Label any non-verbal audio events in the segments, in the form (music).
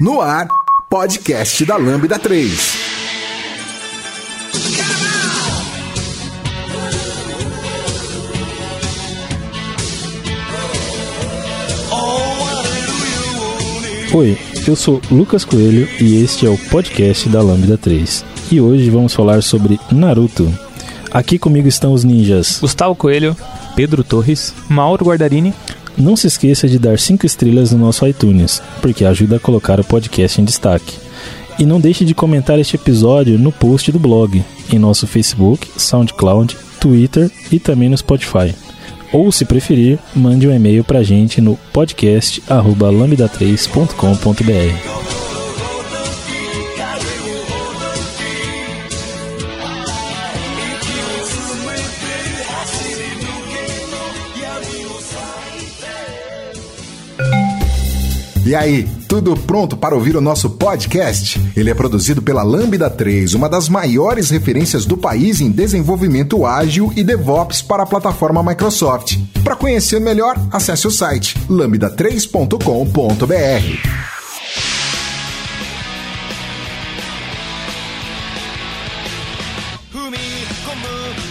No ar, podcast da Lambda 3. Oi, eu sou Lucas Coelho e este é o podcast da Lambda 3. E hoje vamos falar sobre Naruto. Aqui comigo estão os ninjas Gustavo Coelho, Pedro Torres, Mauro Guardarini. Não se esqueça de dar 5 estrelas no nosso iTunes, porque ajuda a colocar o podcast em destaque. E não deixe de comentar este episódio no post do blog, em nosso Facebook, SoundCloud, Twitter e também no Spotify. Ou, se preferir, mande um e-mail pra gente no podcast@lambda3.com.br. E aí, tudo pronto para ouvir o nosso podcast? Ele é produzido pela Lambda 3, uma das maiores referências do país em desenvolvimento ágil e DevOps para a plataforma Microsoft. Para conhecer melhor, acesse o site lambda3.com.br.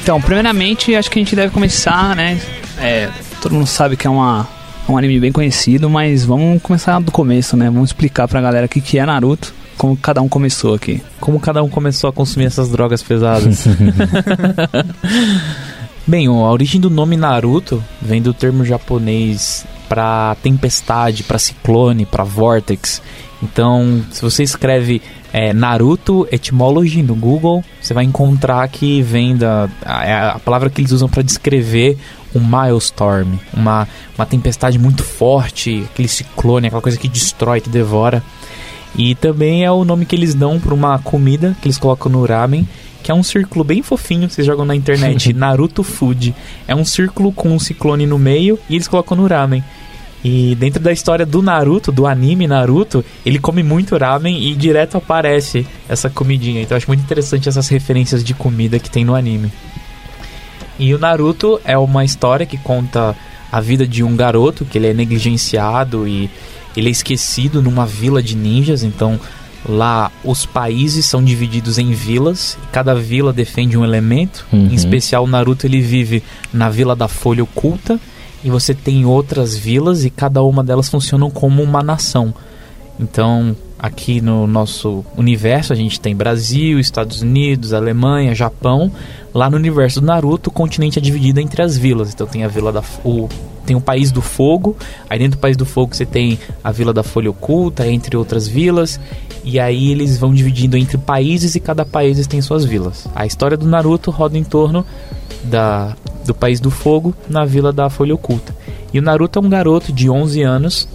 Então, primeiramente, acho que a gente deve começar, né? É, todo mundo sabe que é uma, um anime bem conhecido, mas vamos começar do começo, né? Vamos explicar pra galera o que, que é Naruto, como cada um começou aqui. Como cada um começou a consumir essas drogas pesadas. (laughs) Bem, a origem do nome Naruto vem do termo japonês para tempestade, para ciclone, para vortex. Então, se você escreve é, Naruto Etymology no Google, você vai encontrar que vem da a, a palavra que eles usam para descrever um milestorm, uma, uma tempestade muito forte, aquele ciclone, aquela coisa que destrói, que devora. E também é o nome que eles dão para uma comida que eles colocam no ramen, que é um círculo bem fofinho, vocês jogam na internet, (laughs) Naruto Food. É um círculo com um ciclone no meio e eles colocam no ramen. E dentro da história do Naruto, do anime Naruto, ele come muito ramen e direto aparece essa comidinha. Então eu acho muito interessante essas referências de comida que tem no anime. E o Naruto é uma história que conta a vida de um garoto que ele é negligenciado e ele é esquecido numa vila de ninjas, então lá os países são divididos em vilas, cada vila defende um elemento. Uhum. Em especial o Naruto ele vive na vila da Folha Oculta e você tem outras vilas e cada uma delas funcionam como uma nação. Então, aqui no nosso universo, a gente tem Brasil, Estados Unidos, Alemanha, Japão. Lá no universo do Naruto, o continente é dividido entre as vilas. Então tem a vila da o tem o país do fogo, aí dentro do país do fogo você tem a vila da folha oculta, entre outras vilas, e aí eles vão dividindo entre países e cada país tem suas vilas. A história do Naruto roda em torno da do país do fogo na vila da folha oculta. E o Naruto é um garoto de 11 anos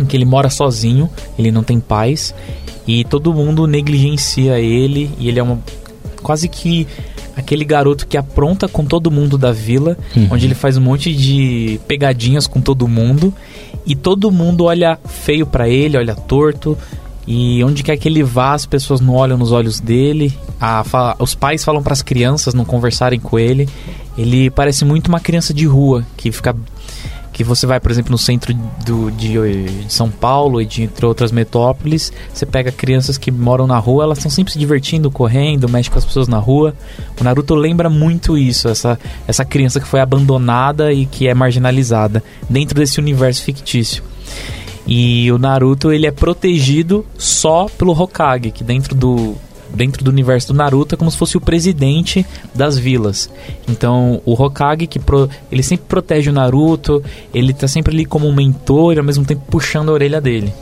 em que ele mora sozinho, ele não tem pais e todo mundo negligencia ele e ele é uma quase que aquele garoto que apronta com todo mundo da vila, Uhum. onde ele faz um monte de pegadinhas com todo mundo e todo mundo olha feio pra ele, olha torto. E onde quer que ele vá, as pessoas não olham nos olhos dele. A, fa- os pais falam para as crianças não conversarem com ele. Ele parece muito uma criança de rua que fica que você vai, por exemplo, no centro do, de, de São Paulo e de entre outras metrópoles, você pega crianças que moram na rua, elas estão sempre se divertindo, correndo, mexem com as pessoas na rua. O Naruto lembra muito isso, essa, essa criança que foi abandonada e que é marginalizada dentro desse universo fictício. E o Naruto ele é protegido só pelo Hokage, que dentro do dentro do universo do Naruto é como se fosse o presidente das vilas. Então, o Hokage que pro- ele sempre protege o Naruto, ele tá sempre ali como um mentor e ao mesmo tempo puxando a orelha dele.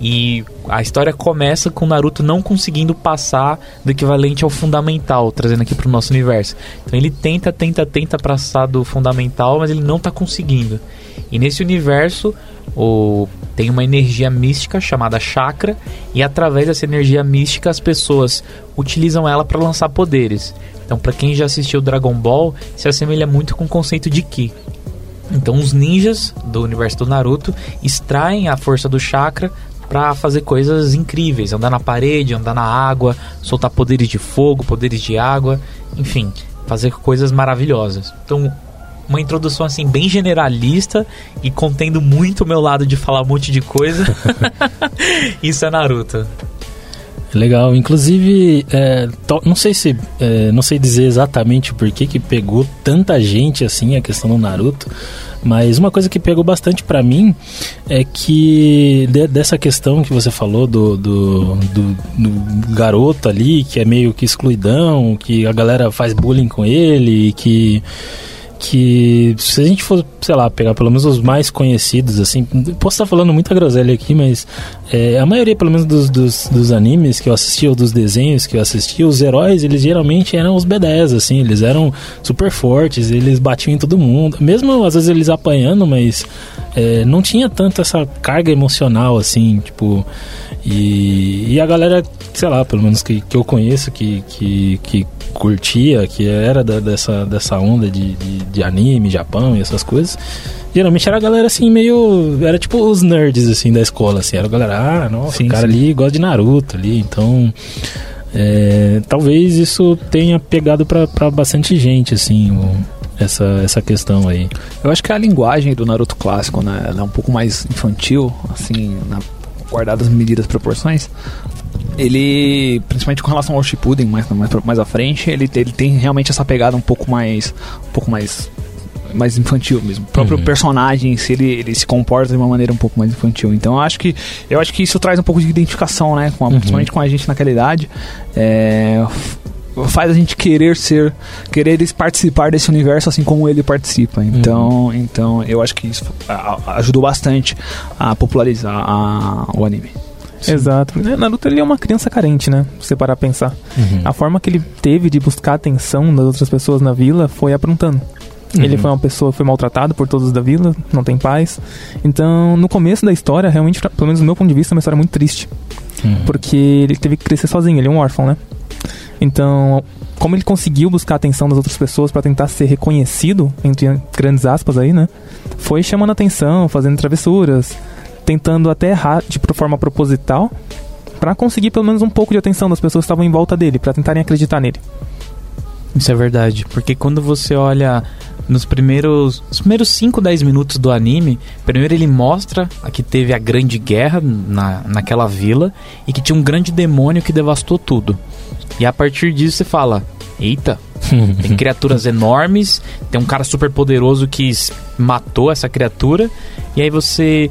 E a história começa com o Naruto não conseguindo passar do equivalente ao fundamental, trazendo aqui pro nosso universo. Então ele tenta, tenta, tenta passar do fundamental, mas ele não tá conseguindo. E nesse universo, o tem uma energia mística chamada chakra e através dessa energia mística as pessoas utilizam ela para lançar poderes. Então, para quem já assistiu Dragon Ball, se assemelha muito com o conceito de ki. Então, os ninjas do universo do Naruto extraem a força do chakra para fazer coisas incríveis, andar na parede, andar na água, soltar poderes de fogo, poderes de água, enfim, fazer coisas maravilhosas. Então, uma introdução assim bem generalista e contendo muito o meu lado de falar um monte de coisa. (laughs) Isso é Naruto. Legal, inclusive, é, to, não sei se, é, não sei dizer exatamente por que que pegou tanta gente assim a questão do Naruto, mas uma coisa que pegou bastante para mim é que de, dessa questão que você falou do, do, do, do, garoto ali, que é meio que excluidão, que a galera faz bullying com ele, que que se a gente for, sei lá, pegar pelo menos os mais conhecidos, assim, posso estar falando muita groselha aqui, mas é, a maioria, pelo menos, dos, dos, dos, animes que eu assisti ou dos desenhos que eu assisti, os heróis, eles geralmente eram os B10, assim, eles eram super fortes, eles batiam em todo mundo, mesmo às vezes eles apanhando, mas é, não tinha tanto essa carga emocional, assim, tipo, e, e a galera, sei lá, pelo menos que, que eu conheço, que, que, que curtia, que era da, dessa, dessa onda de, de, de, anime, Japão e essas coisas, geralmente era a galera assim, meio. Era tipo os nerds assim da escola, assim. Era a galera, ah, nossa, sim, o cara sim. ali gosta de Naruto ali, então. É, talvez isso tenha pegado para bastante gente, assim, essa, essa questão aí. Eu acho que a linguagem do Naruto clássico, né, ela é um pouco mais infantil, assim, na, guardadas medidas proporções, ele, principalmente com relação ao Shippuden, mais, mais, mais à frente, ele, ele tem realmente essa pegada um pouco mais, um pouco mais mais infantil mesmo. O próprio uhum. personagem, se ele, ele se comporta de uma maneira um pouco mais infantil. Então eu acho que eu acho que isso traz um pouco de identificação, né, com a, uhum. principalmente com a gente naquela idade. É, faz a gente querer ser, querer participar desse universo assim como ele participa. Então, uhum. então eu acho que isso ajudou bastante a popularizar a, o anime. Sim. Exato. É, Naruto ele é uma criança carente, né? Se você parar a pensar. Uhum. A forma que ele teve de buscar a atenção das outras pessoas na vila foi aprontando. Uhum. Ele foi uma pessoa, foi maltratado por todos da vila, não tem paz. Então, no começo da história, realmente, pelo menos do meu ponto de vista, é uma história muito triste. Uhum. Porque ele teve que crescer sozinho, ele é um órfão, né? Então, como ele conseguiu buscar a atenção das outras pessoas para tentar ser reconhecido, entre grandes aspas aí, né? Foi chamando atenção, fazendo travessuras, tentando até errar de forma proposital para conseguir pelo menos um pouco de atenção das pessoas que estavam em volta dele, para tentarem acreditar nele. Isso é verdade, porque quando você olha nos primeiros, os primeiros 5, 10 minutos do anime, primeiro ele mostra que teve a grande guerra na, naquela vila e que tinha um grande demônio que devastou tudo. E a partir disso você fala: Eita, (laughs) tem criaturas enormes, tem um cara super poderoso que matou essa criatura, e aí você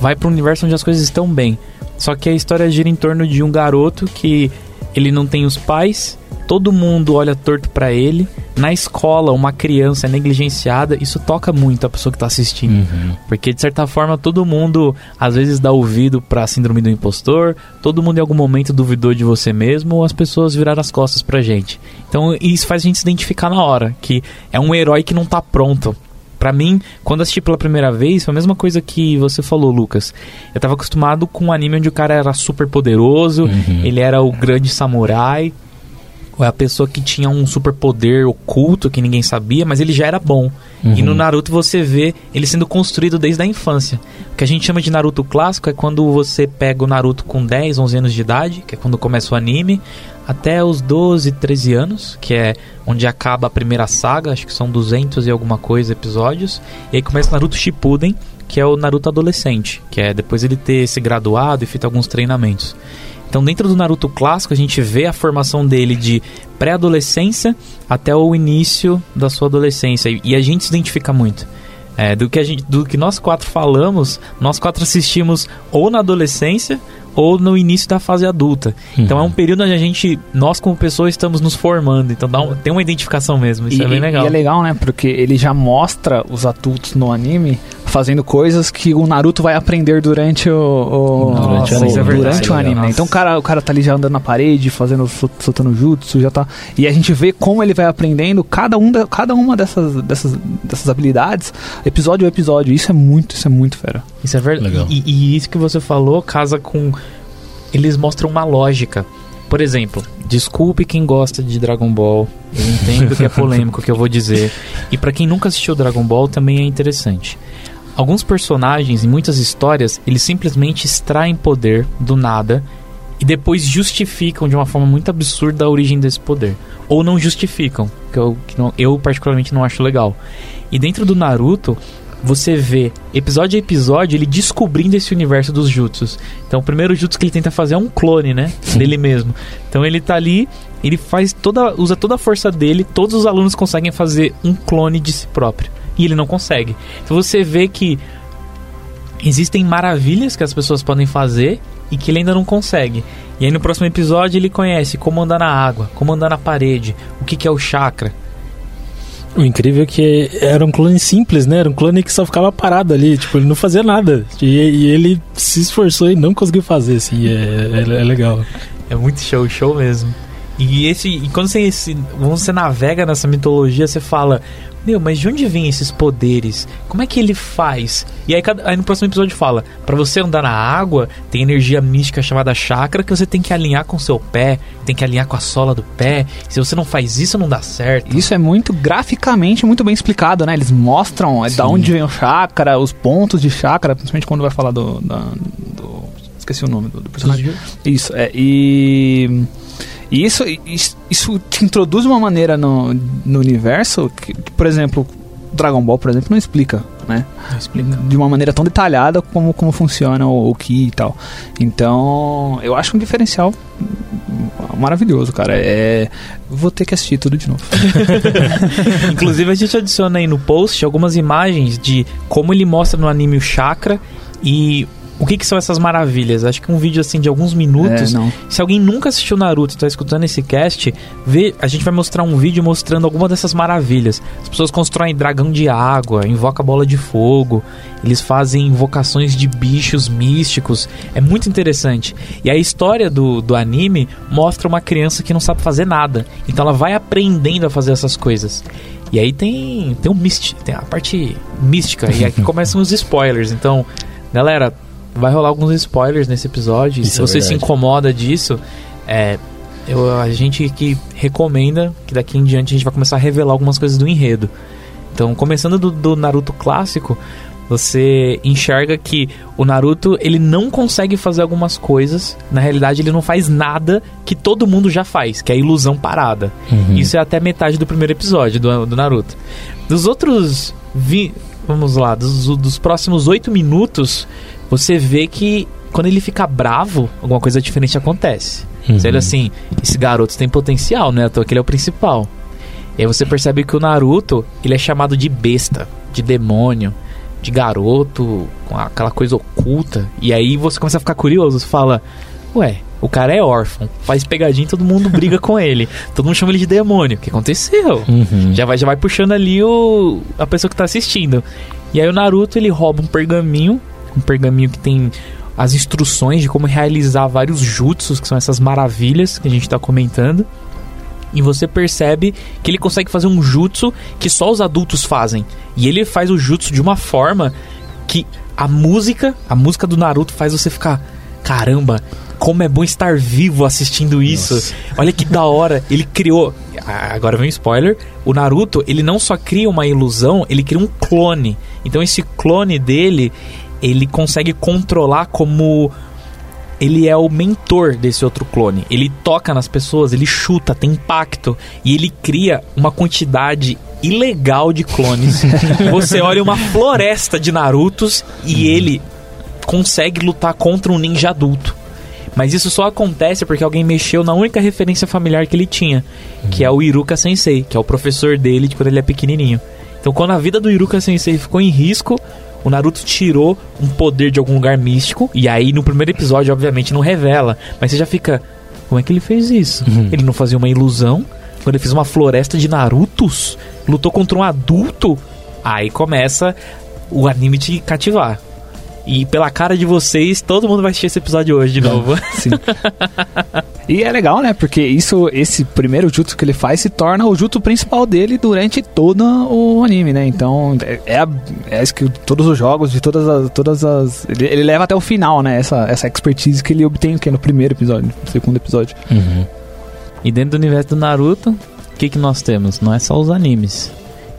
vai para um universo onde as coisas estão bem. Só que a história gira em torno de um garoto que ele não tem os pais, todo mundo olha torto para ele. Na escola, uma criança é negligenciada, isso toca muito a pessoa que tá assistindo. Uhum. Porque, de certa forma, todo mundo às vezes dá ouvido pra síndrome do impostor, todo mundo em algum momento duvidou de você mesmo, ou as pessoas viraram as costas pra gente. Então, isso faz a gente se identificar na hora, que é um herói que não tá pronto para mim, quando assisti pela primeira vez, foi a mesma coisa que você falou, Lucas. Eu tava acostumado com um anime onde o cara era super poderoso, uhum. ele era o grande samurai, ou é a pessoa que tinha um super poder oculto que ninguém sabia, mas ele já era bom. Uhum. E no Naruto você vê ele sendo construído desde a infância. O que a gente chama de Naruto clássico é quando você pega o Naruto com 10, 11 anos de idade, que é quando começa o anime, até os 12, 13 anos, que é onde acaba a primeira saga, acho que são 200 e alguma coisa episódios. E aí começa Naruto Shippuden, que é o Naruto adolescente, que é depois ele ter se graduado e feito alguns treinamentos. Então, dentro do Naruto clássico, a gente vê a formação dele de pré-adolescência até o início da sua adolescência. E a gente se identifica muito. É, do, que a gente, do que nós quatro falamos, nós quatro assistimos ou na adolescência ou no início da fase adulta. Uhum. Então é um período onde a gente, nós como pessoas, estamos nos formando. Então dá um, tem uma identificação mesmo. Isso e, é bem legal. E é legal, né? Porque ele já mostra os adultos no anime fazendo coisas que o Naruto vai aprender durante o, o durante, Nossa, o, é durante o anime. Né? Então o cara, o cara tá ali já andando na parede, fazendo soltando jutsu, já tá. E a gente vê como ele vai aprendendo cada um da, cada uma dessas, dessas dessas habilidades, episódio a episódio. Isso é muito, isso é muito fera. Isso é verdade. E, e isso que você falou casa com eles mostram uma lógica. Por exemplo, desculpe quem gosta de Dragon Ball. Eu entendo que é (laughs) polêmico o que eu vou dizer. E para quem nunca assistiu Dragon Ball também é interessante. Alguns personagens em muitas histórias, eles simplesmente extraem poder do nada e depois justificam de uma forma muito absurda a origem desse poder. Ou não justificam, que eu, que não, eu particularmente não acho legal. E dentro do Naruto, você vê episódio a episódio ele descobrindo esse universo dos jutsus. Então, o primeiro jutsu que ele tenta fazer é um clone, né, dele mesmo. Então, ele tá ali, ele faz toda usa toda a força dele, todos os alunos conseguem fazer um clone de si próprio, e ele não consegue. Então, você vê que existem maravilhas que as pessoas podem fazer e que ele ainda não consegue. E aí no próximo episódio ele conhece como andar na água, como andar na parede, o que, que é o chakra. O incrível é que era um clone simples, né? Era um clone que só ficava parado ali, tipo, ele não fazia nada. E, e ele se esforçou e não conseguiu fazer, assim, é, é, é legal. É muito show, show mesmo. E esse, e quando você, esse, quando você navega nessa mitologia, você fala, meu, mas de onde vem esses poderes? Como é que ele faz? E aí, aí no próximo episódio fala: para você andar na água, tem energia mística chamada chakra que você tem que alinhar com o seu pé, tem que alinhar com a sola do pé. Se você não faz isso, não dá certo. Isso é muito graficamente muito bem explicado, né? Eles mostram é, da onde vem o chakra, os pontos de chakra, principalmente quando vai falar do. da- do- esqueci o nome do, do personagem. Isso, é. E. E isso, isso, te introduz uma maneira no, no universo que, por exemplo, Dragon Ball, por exemplo, não explica, né? De uma maneira tão detalhada como, como funciona o, o Ki e tal. Então, eu acho um diferencial maravilhoso, cara. É, vou ter que assistir tudo de novo. (laughs) Inclusive, a gente adiciona aí no post algumas imagens de como ele mostra no anime o chakra e o que, que são essas maravilhas. Acho que um vídeo assim de alguns minutos. É. Se alguém nunca assistiu Naruto e está escutando esse cast, vê, a gente vai mostrar um vídeo mostrando alguma dessas maravilhas. As pessoas constroem dragão de água, invoca bola de fogo, eles fazem invocações de bichos místicos. É muito interessante. E a história do, do anime mostra uma criança que não sabe fazer nada. Então ela vai aprendendo a fazer essas coisas. E aí tem, tem um místico, tem a parte mística. e aqui (laughs) começam os spoilers. Então, galera, vai rolar alguns spoilers nesse episódio. Isso Se é você se incomoda disso, é, eu, a gente que recomenda que daqui em diante a gente vai começar a revelar algumas coisas do enredo. Então, começando do, do Naruto clássico, você enxerga que o Naruto ele não consegue fazer algumas coisas. Na realidade, ele não faz nada que todo mundo já faz, que é a ilusão parada. Uhum. Isso é até metade do primeiro episódio do, do Naruto. Dos outros. Vi, vamos lá, dos, dos próximos oito minutos, você vê que quando ele fica bravo, alguma coisa diferente acontece. Uhum. Você olha assim, esse garoto tem potencial, né? À toa que ele é o principal. E aí você percebe que o Naruto, ele é chamado de besta, de demônio, de garoto, com aquela coisa oculta. E aí você começa a ficar curioso, você fala, ué, o cara é órfão, faz pegadinha e todo mundo briga com ele. (laughs) Todo mundo chama ele de demônio. O que aconteceu? Uhum. Já vai, já vai puxando ali o, a pessoa que tá assistindo. E aí o Naruto, ele rouba um pergaminho, um pergaminho que tem as instruções de como realizar vários jutsus, que são essas maravilhas que a gente tá comentando. E você percebe que ele consegue fazer um jutsu que só os adultos fazem. E ele faz o jutsu de uma forma que a música, a música do Naruto faz você ficar, caramba, como é bom estar vivo assistindo isso. Nossa. Olha que da hora. Ele criou, agora vem um spoiler, o Naruto, ele não só cria uma ilusão, ele cria um clone. Então esse clone dele, ele consegue controlar como ele é o mentor desse outro clone. Ele toca nas pessoas, ele chuta, tem impacto e ele cria uma quantidade ilegal de clones. (laughs) Você olha uma floresta de Narutos e ele consegue lutar contra um ninja adulto. Mas isso só acontece porque alguém mexeu na única referência familiar que ele tinha, que é o Iruka Sensei, que é o professor dele de quando ele é pequenininho. Então, quando a vida do Iruka Sensei ficou em risco, o Naruto tirou um poder de algum lugar místico. E aí, no primeiro episódio, obviamente, não revela. Mas você já fica. Como é que ele fez isso? Ele não fazia uma ilusão? Quando ele fez uma floresta de Narutos? Lutou contra um adulto? Aí começa o anime te cativar. E pela cara de vocês, todo mundo vai assistir esse episódio hoje de novo. Sim. (laughs) e é legal, né? Porque isso, esse primeiro jutsu que ele faz se torna o jutsu principal dele durante todo o anime, né? Então, é, é, a- é isso que todos os jogos, de todas as. Todas as ele, ele leva até o final, né? Essa, essa expertise que ele obtém que é no primeiro episódio, no segundo episódio. Uhum. E dentro do universo do Naruto, o que, que nós temos? Não é só os animes.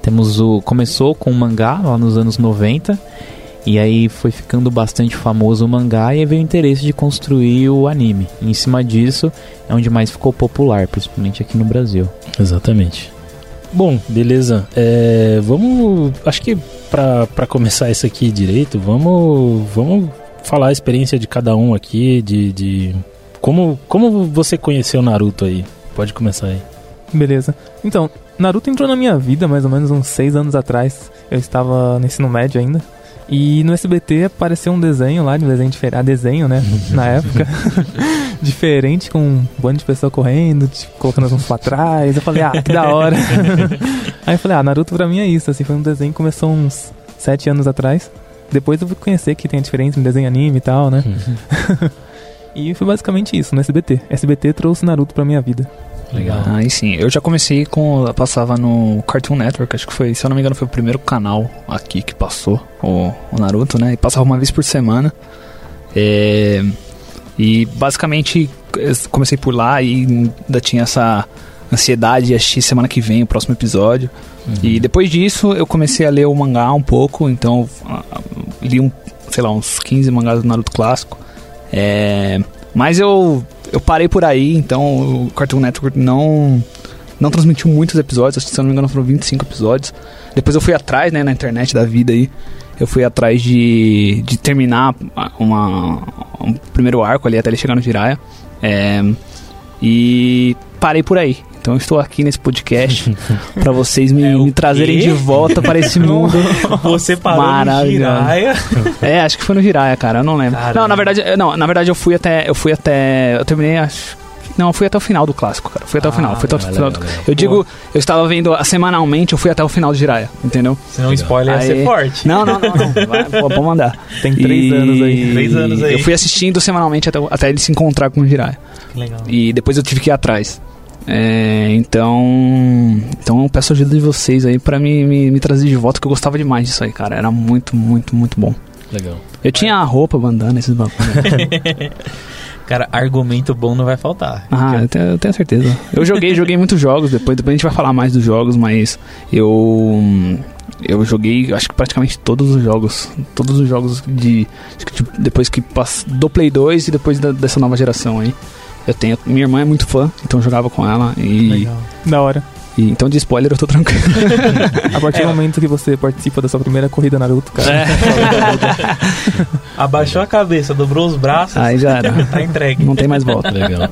Temos o. Começou com o mangá lá nos anos 90. E aí foi ficando bastante famoso o mangá e veio o interesse de construir o anime. E em cima disso é onde mais ficou popular, principalmente aqui no Brasil. Exatamente. Bom, beleza. É, vamos. Acho que pra, pra começar isso aqui direito, vamos, vamos falar a experiência de cada um aqui, de, de como, como você conheceu Naruto aí. Pode começar aí. Beleza. Então, Naruto entrou na minha vida mais ou menos uns seis anos atrás. Eu estava no ensino médio ainda. E no SBT apareceu um desenho lá, de um desenho diferente. Ah, desenho, né? (laughs) na época. (laughs) diferente, com um bando de pessoas correndo, tipo, colocando as mãos pra trás. Eu falei, ah, que da hora. (laughs) Aí eu falei, ah, Naruto pra mim é isso. Assim, foi um desenho que começou uns sete anos atrás. Depois eu fui conhecer que tem a diferença em desenho anime e tal, né? e foi basicamente isso, no SBT. SBT trouxe Naruto pra minha vida. Legal. Aí sim, eu já comecei com. eu Passava no Cartoon Network, acho que foi, se eu não me engano, foi o primeiro canal aqui que passou o, o Naruto, né? E passava uma vez por semana. É, e basicamente comecei por lá e ainda tinha essa ansiedade de assistir semana que vem o próximo episódio. E depois disso eu comecei a ler o mangá um pouco, então li um, sei lá, uns 15 mangás do Naruto clássico. É, mas eu, eu parei por aí, então o Cartoon Network não, não transmitiu muitos episódios, acho que se eu não me engano foram 25 episódios. Depois eu fui atrás, né, na internet da vida aí. Eu fui atrás de, de terminar uma, um primeiro arco ali até ele chegar no Jiraiya. É, e parei por aí. Então eu estou aqui nesse podcast (laughs) pra vocês me, É me trazerem de volta para esse (laughs) mundo. Você parou no Maravilhoso. Jiraiya. É, acho que foi no Jiraiya, cara, eu não lembro. Caramba. Não, na verdade, não, na verdade eu fui até eu fui até eu terminei acho não, eu fui até o final do clássico, cara. Fui até o Ah, final. Fui até o legal, final. legal. Eu digo, eu estava vendo semanalmente, eu fui até o final do Jiraiya, entendeu? Senão o spoiler ia ser Aí- forte. Não, não, não, não. Vai, pode mandar. Tem três E- anos aí. Três anos aí. Eu fui assistindo semanalmente até, até ele se encontrar com o Jiraiya. Legal. E depois eu tive que ir atrás. É, então, então eu peço ajuda de vocês aí pra me, me, me trazer de volta, que eu gostava demais disso aí, cara. Era muito, muito, muito bom. Legal. Eu tinha a roupa, bandana, esses bagulhos. (laughs) Cara, argumento bom não vai faltar. Ah, eu tenho, eu tenho certeza. Eu joguei, joguei muitos jogos, depois, depois a gente vai falar mais dos jogos, mas eu. Eu joguei, acho que praticamente todos os jogos. Todos os jogos de. tipo, depois que do Play 2 e depois da- dessa nova geração aí. Eu tenho. Minha irmã é muito fã, então eu jogava com ela. E, Legal. Da hora. E então de spoiler eu tô tranquilo. (laughs) A partir do momento que você participa da sua primeira corrida Naruto, cara. (laughs) Abaixou a cabeça, dobrou os braços, Aí já era. (laughs) tá entregue. Não tem mais volta. Legal.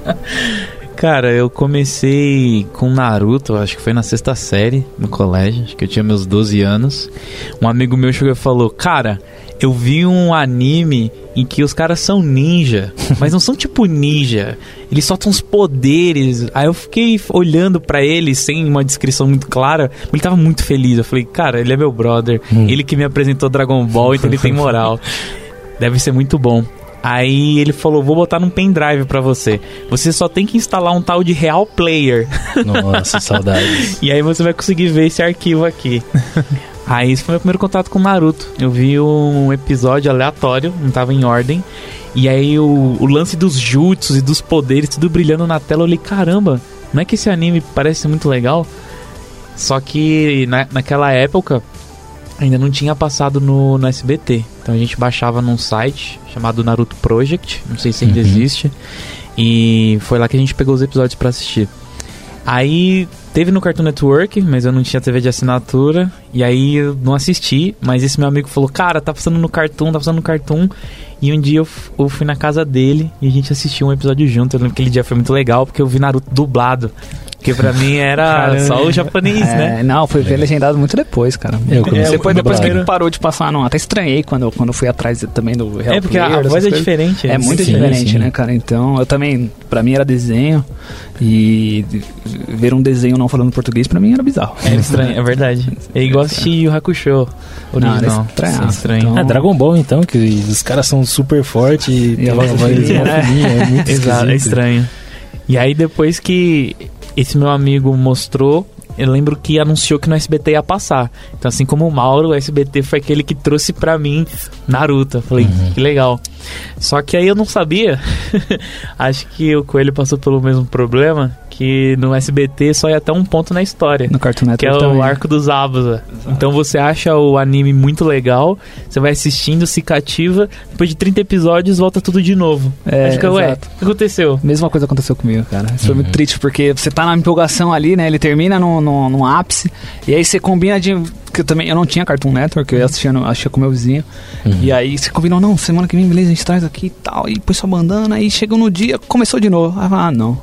Cara, eu comecei com Naruto, acho que foi na sexta série no colégio, acho que eu tinha meus 12 anos. Um amigo meu chegou e falou: Cara, eu vi um anime em que os caras são ninja, (laughs) mas não são tipo ninja, eles soltam uns poderes. Aí eu fiquei olhando pra ele sem uma descrição muito clara, mas ele tava muito feliz. Eu falei: Cara, ele é meu brother, ele que me apresentou Dragon Ball, então ele tem (laughs) moral. Deve ser muito bom. Aí ele falou: Vou botar num pendrive pra você. Você só tem que instalar um tal de Real Player. Nossa, saudades. (laughs) E aí você vai conseguir ver esse arquivo aqui. Aí esse foi meu primeiro contato com Naruto. Eu vi um episódio aleatório, não tava em ordem. E aí o, o lance dos jutsus e dos poderes, tudo brilhando na tela, eu olhei, caramba, não é que esse anime parece muito legal? Só que na, naquela época ainda não tinha passado no, no SBT. Então a gente baixava num site chamado Naruto Project, não sei se ainda Uhum. existe. E foi lá que a gente pegou os episódios pra assistir. Aí teve no Cartoon Network, mas eu não tinha TV de assinatura. E aí eu não assisti. Mas esse meu amigo falou: Cara, tá passando no Cartoon, tá passando no Cartoon. E um dia eu, fui na casa dele e a gente assistiu um episódio junto. Eu lembro que aquele dia foi muito legal porque eu vi Naruto dublado. Porque pra mim era Caramba. só o japonês, né? É, não, foi ver legendado muito depois, cara. Eu comecei depois com depois que parou de passar, não. Até estranhei quando, quando fui atrás também do Real É, porque a, Player, a voz é diferente. É muito Sim, diferente, sim. né, cara? Então, eu também, pra mim era desenho e ver um desenho não falando português pra mim era bizarro. É estranho, é verdade. (laughs) É igual assistir o Hakusho Não, era original. estranho. É estranho. Então- É Dragon Ball então, que os caras são super fortes e (laughs) tem a voz né? (laughs) fininha, é muito Exato, é estranho. E aí depois que esse meu amigo mostrou, eu lembro que anunciou que no SBT ia passar. Então assim como o Mauro, o SBT foi aquele que trouxe pra mim Naruto. Eu falei, Uhum. que legal. Só que aí eu não sabia. (laughs) Acho que o Coelho passou pelo mesmo problema. Que no SBT só ia até um ponto na história. No Cartoon Que é Network o também. arco dos Abusa. Então você acha o anime muito legal, você vai assistindo, se cativa, depois de 30 episódios volta tudo de novo. É, fica, ué, exato. o que aconteceu? Mesma coisa aconteceu comigo, cara. Isso foi Uhum. muito triste, porque você tá na empolgação ali, né? Ele termina no, no, no ápice, e aí você combina de. Que eu também eu não tinha Cartoon Network, eu no- assistia com meu vizinho. Uhum. E aí você combinou, não, semana que vem, beleza, a gente traz aqui e tal. E pôs sua bandana, aí chegou no dia, começou de novo. Aí eu falei, ah, não,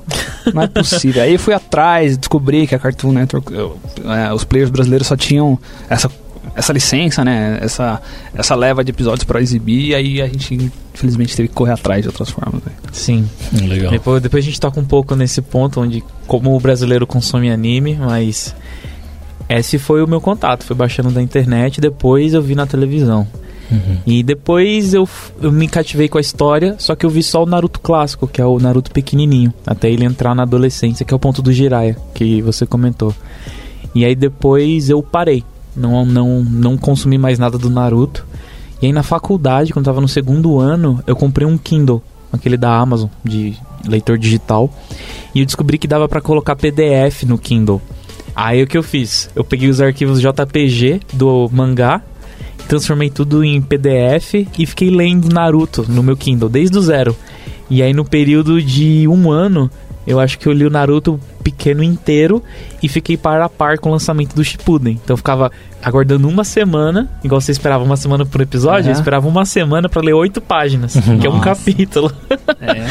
não é possível. aí eu fui atrás, descobri que a Cartoon Network, eu- é, os players brasileiros só tinham essa. Essa licença, né? Essa, essa leva de episódios pra exibir, e aí a gente, infelizmente, teve que correr atrás de outras formas. né? Sim. Legal. Depois, depois a gente toca um pouco nesse ponto onde como o brasileiro consome anime, mas esse foi o meu contato, foi baixando da internet, depois eu vi na televisão. Uhum. E depois eu, eu me cativei com a história, só que eu vi só o Naruto clássico, que é o Naruto pequenininho, até ele entrar na adolescência, que é o ponto do Jiraiya, que você comentou. E aí depois eu parei, não, não, não consumi mais nada do Naruto. E aí na faculdade, quando eu tava no segundo ano, eu comprei um Kindle, aquele da Amazon, de leitor digital, e eu descobri que dava pra colocar PDF no Kindle. Aí o que eu fiz? Eu peguei os arquivos JPG do mangá, transformei tudo em PDF e fiquei lendo Naruto no meu Kindle, desde o zero. E aí no período de um ano, eu acho que eu li o Naruto pequeno inteiro e fiquei par a par com o lançamento do Shippuden. Então eu ficava aguardando uma semana, igual você esperava uma semana por episódio, eu Aham. esperava uma semana pra ler oito páginas, (laughs) que é um capítulo. É,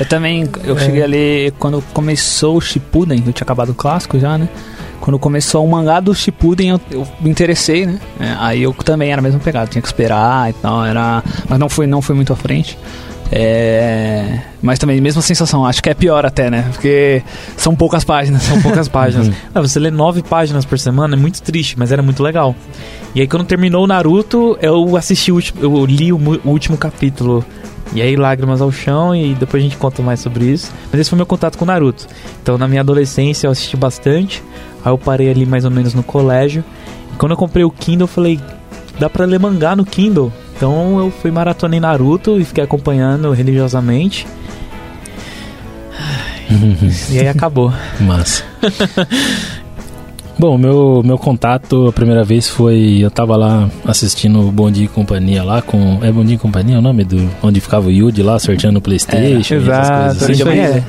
eu também, eu cheguei a ler quando começou o Shippuden, eu tinha acabado o clássico já, né? Quando começou o mangá do Shippuden, eu, eu me interessei, né? É, aí eu também era a mesma pegada, tinha que esperar e tal, era... Mas não foi, não foi muito à frente. É, mas também, mesma sensação, acho que é pior até, né? Porque são poucas páginas. São poucas (laughs) páginas. Uhum. Ah, você lê nove páginas por semana é muito triste, mas era muito legal. E aí quando terminou o Naruto, eu assisti o último, eu li o, último capítulo. E aí lágrimas ao chão e depois a gente conta mais sobre isso. Mas esse foi meu contato com o Naruto. Então na minha adolescência eu assisti bastante. Aí eu parei ali mais ou menos no colégio. E quando eu comprei o Kindle, eu falei, dá pra ler mangá no Kindle. Então eu fui maratonei Naruto e fiquei acompanhando religiosamente. (laughs) E aí acabou. Massa. (laughs) Bom, meu, meu contato a primeira vez foi. Eu tava lá assistindo o Bom Dia e Companhia lá com. É Bom Dia e Companhia o nome do. Onde ficava o Yuji lá sorteando o Playstation. e essas exato, coisas assim. isso aí. É.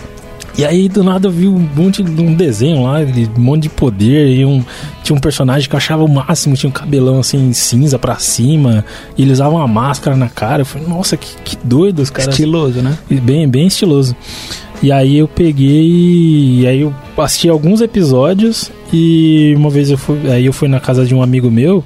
E aí do nada eu vi um monte de um desenho lá, de um monte de poder, e um, tinha um personagem que eu achava o máximo, tinha um cabelão assim cinza pra cima, e ele usava uma máscara na cara. Eu falei, nossa, que, que doido os caras. Estiloso, né? Bem, bem estiloso. E aí eu peguei e aí eu assisti alguns episódios e uma vez eu fui, aí eu fui na casa de um amigo meu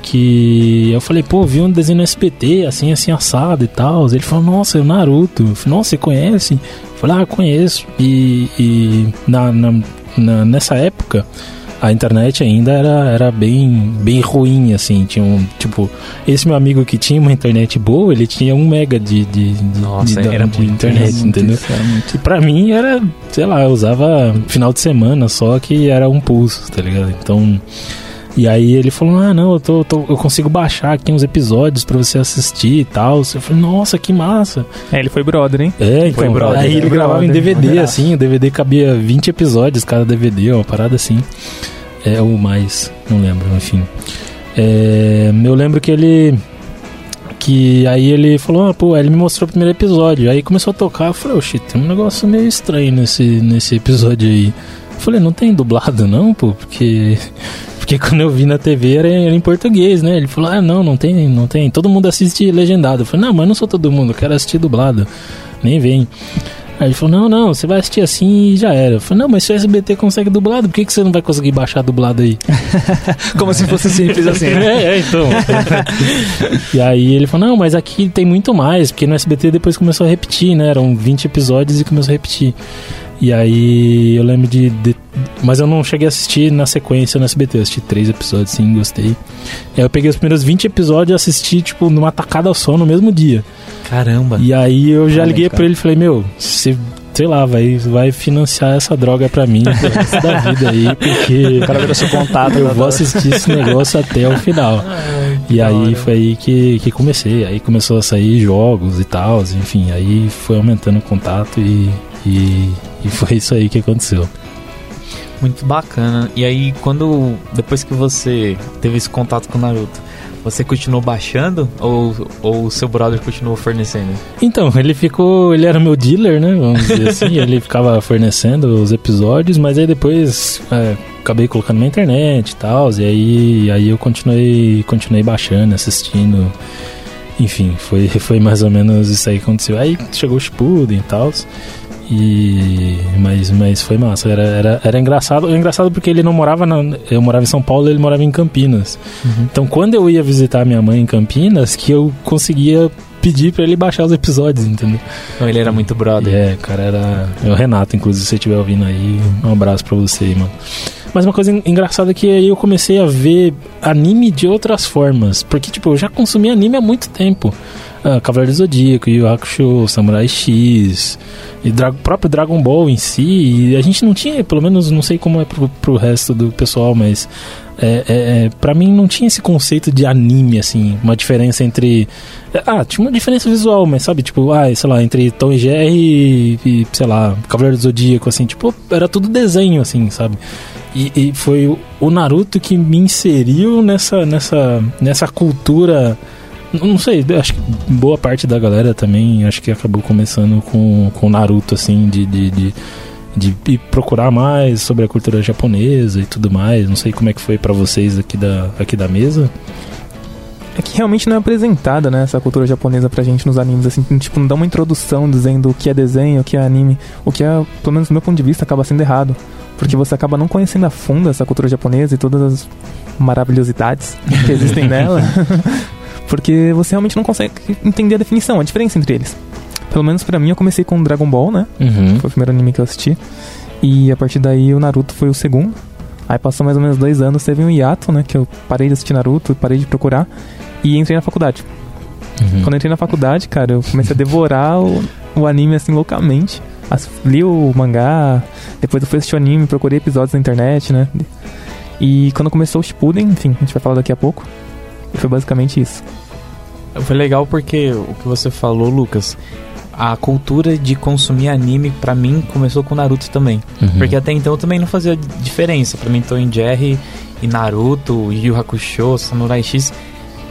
que eu falei, pô, vi um desenho no SPT, assim, assim, assado e tal. Ele falou, nossa, é o Naruto. Eu falei, nossa, você conhece? Eu falei, ah, conheço. E, e na, na- na- nessa época a internet ainda era, era bem, bem ruim, assim. Tinha um, tipo, esse meu amigo que tinha uma internet boa, ele tinha um mega de, de, Nossa, de, era de muito, internet, muito entendeu? isso, era muito. E pra mim era, sei lá, eu usava final de semana só que era um pulso, tá ligado? Então. E aí ele falou: Ah, não, eu, tô, tô- eu consigo baixar aqui uns episódios pra você assistir e tal. Eu falei: Nossa, que massa. É, ele foi brother, hein? É, Foi então. brother, aí ele foi gravava em. DVD, Brother. assim. O DVD cabia 20 episódios cada DVD, uma parada assim. É, ou mais, não lembro, enfim. É, eu lembro que ele. Que aí ele falou, ah, pô, aí ele me mostrou o primeiro episódio. Aí começou a tocar, eu falei, oxi, tem um negócio meio estranho nesse, nesse episódio aí. Eu falei, não tem dublado não, pô, porque. Porque (laughs) quando eu vi na TV era, era em português, né? Ele falou, ah, não, não tem, não tem. Todo mundo assiste legendado. Eu falei, não, mas não sou todo mundo, eu quero assistir dublado. Nem vem. Aí ele falou, não, não, você vai assistir assim e já era. Eu falei, não, mas se o SBT consegue dublado, por que, que você não vai conseguir baixar dublado aí? (laughs) Como se fosse simples assim, né? (laughs) É, é, então. e aí ele falou, não, mas aqui tem muito mais, porque no SBT depois começou a repetir, né? Eram 20 episódios e começou a repetir. E aí eu lembro de, de- Mas eu não cheguei a assistir na sequência no SBT, eu assisti três episódios, sim, gostei. Aí eu peguei os primeiros 20 episódios e assisti, tipo, numa tacada só no mesmo dia. Caramba. E aí eu já Olha, liguei cara. pra ele e falei, meu, você sei lá, vai, vai financiar essa droga pra mim pro da vida aí, porque. (laughs) O cara virou seu contato. Eu vou assistir esse negócio até o final. (laughs) e aí foi aí que, que comecei. Aí começou a sair jogos e tal, enfim, aí foi aumentando o contato e, e, e foi isso aí que aconteceu. Muito bacana. E aí, quando. Depois que você teve esse contato com o Naruto, você continuou baixando ou, ou o seu brother continuou fornecendo? Então, ele ficou. Ele era meu dealer, né? Vamos dizer (laughs) assim. ele ficava fornecendo os episódios, mas aí depois é, acabei colocando na internet e tal. E aí, aí eu continuei, continuei baixando, assistindo. Enfim, foi, foi mais ou menos isso aí que aconteceu. Aí chegou o Shippuden e tal. E mas, mas foi massa, era, era, era engraçado, engraçado porque ele não morava na, eu morava em São Paulo, ele morava em Campinas. Uhum. Então quando eu ia visitar minha mãe em Campinas, que eu conseguia pedir para ele baixar os episódios, entendeu? Ele era muito brother. É, cara, era é o Renato, inclusive, se você estiver ouvindo aí, um abraço para você, mano. Mas uma coisa engraçada é que aí eu comecei a ver anime de outras formas, porque tipo, eu já consumi anime há muito tempo uh, Cavaleiro Zodíaco, Yu Hakusho, Samurai X, e Dra próprio Dragon Ball em si. A gente não tinha, pelo menos não sei como é pro, pro resto do pessoal, mas é, é, é, pra mim não tinha esse conceito de anime, assim, uma diferença entre. Ah, tinha uma diferença visual, mas sabe, tipo, ah, sei lá, entre Tom e Jerry e sei lá, Cavaleiro do Zodíaco, assim, tipo, era tudo desenho, assim, sabe? E, e, foi o Naruto que me inseriu nessa, nessa, nessa cultura não sei, acho que boa parte da galera também acho que acabou começando com, com Naruto, assim, de, de, de, de procurar mais sobre a cultura japonesa e tudo mais. Não sei como é que foi para vocês aqui da, aqui da mesa. É que realmente não é apresentada, né, essa cultura japonesa pra gente nos animes, assim, tipo, não dá uma introdução dizendo o que é desenho, o que é anime, o que é, pelo menos do meu ponto de vista, acaba sendo errado. Porque você acaba não conhecendo a fundo essa cultura japonesa e todas as maravilhosidades que existem (laughs) nela. (laughs) Porque você realmente não consegue entender a definição, a diferença entre eles. Pelo menos para mim, eu comecei com Dragon Ball, né? Uhum. Foi o primeiro anime que eu assisti. E a partir daí, o Naruto foi o segundo. Aí passou mais ou menos dois anos, teve um hiato, né? Que eu parei de assistir Naruto, parei de procurar. E entrei na faculdade. Uhum. Quando entrei na faculdade, cara, eu comecei a devorar o, o anime, assim, loucamente. As, li o mangá, depois eu fui assistir o anime, procurei episódios na internet, né? E quando começou o Shippuden, enfim, a gente vai falar daqui a pouco. Foi basicamente isso. Foi legal porque o que você falou, Lucas, a cultura de consumir anime para mim começou com Naruto também. Uhum. Porque até então eu também não fazia diferença. Para mim, Tom Jerry e Naruto, Yu Hakusho, Samurai X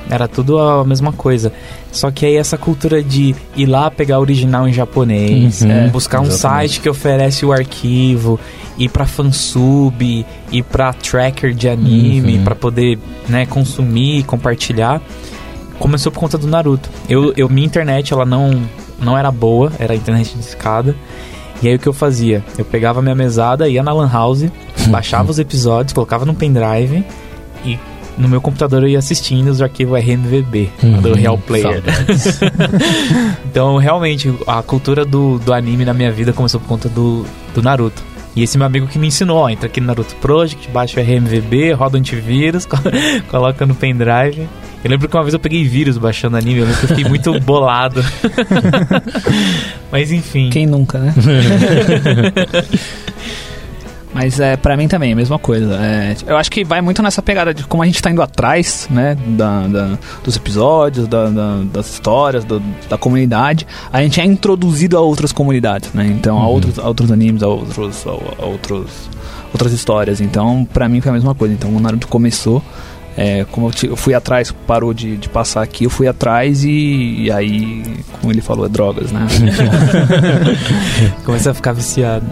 era tudo a mesma coisa. Só que aí essa cultura de ir lá pegar original em japonês, uhum, é, buscar um site que oferece o arquivo, ir pra fansub, ir pra tracker de anime, uhum. para poder né, consumir, compartilhar começou por conta do Naruto. Eu, eu minha internet ela não não era boa, era internet de escada. E aí o que eu fazia? Eu pegava minha mesada, ia na lan house, baixava os episódios, colocava no pendrive e no meu computador eu ia assistindo os arquivos RMVB uhum, do Real Player. (laughs) então, realmente, a cultura do, do anime na minha vida começou por conta do, do Naruto. E esse meu amigo que me ensinou, ó, entra aqui no Naruto Project, baixa o RMVB, roda o antivírus, (laughs) coloca no pendrive eu lembro que uma vez eu peguei vírus baixando anime, eu lembro que eu fiquei muito (laughs) bolado. Mas enfim. Quem nunca, né? Mas é, pra mim também, a mesma coisa. É, eu acho que vai muito nessa pegada de como a gente tá indo atrás, né? Da, da dos episódios, da, da, das histórias, do, da comunidade. A gente é introduzido a outras comunidades, né? Então, uhum. a, outros, a outros animes, a outros, a, a outros, outras histórias. Então, pra mim foi a mesma coisa. Então, o Naruto começou é, como eu, eu, fui atrás, parou de, de, passar aqui, eu fui atrás e, e aí, como ele falou, é drogas, né? (laughs) Começa a ficar viciado.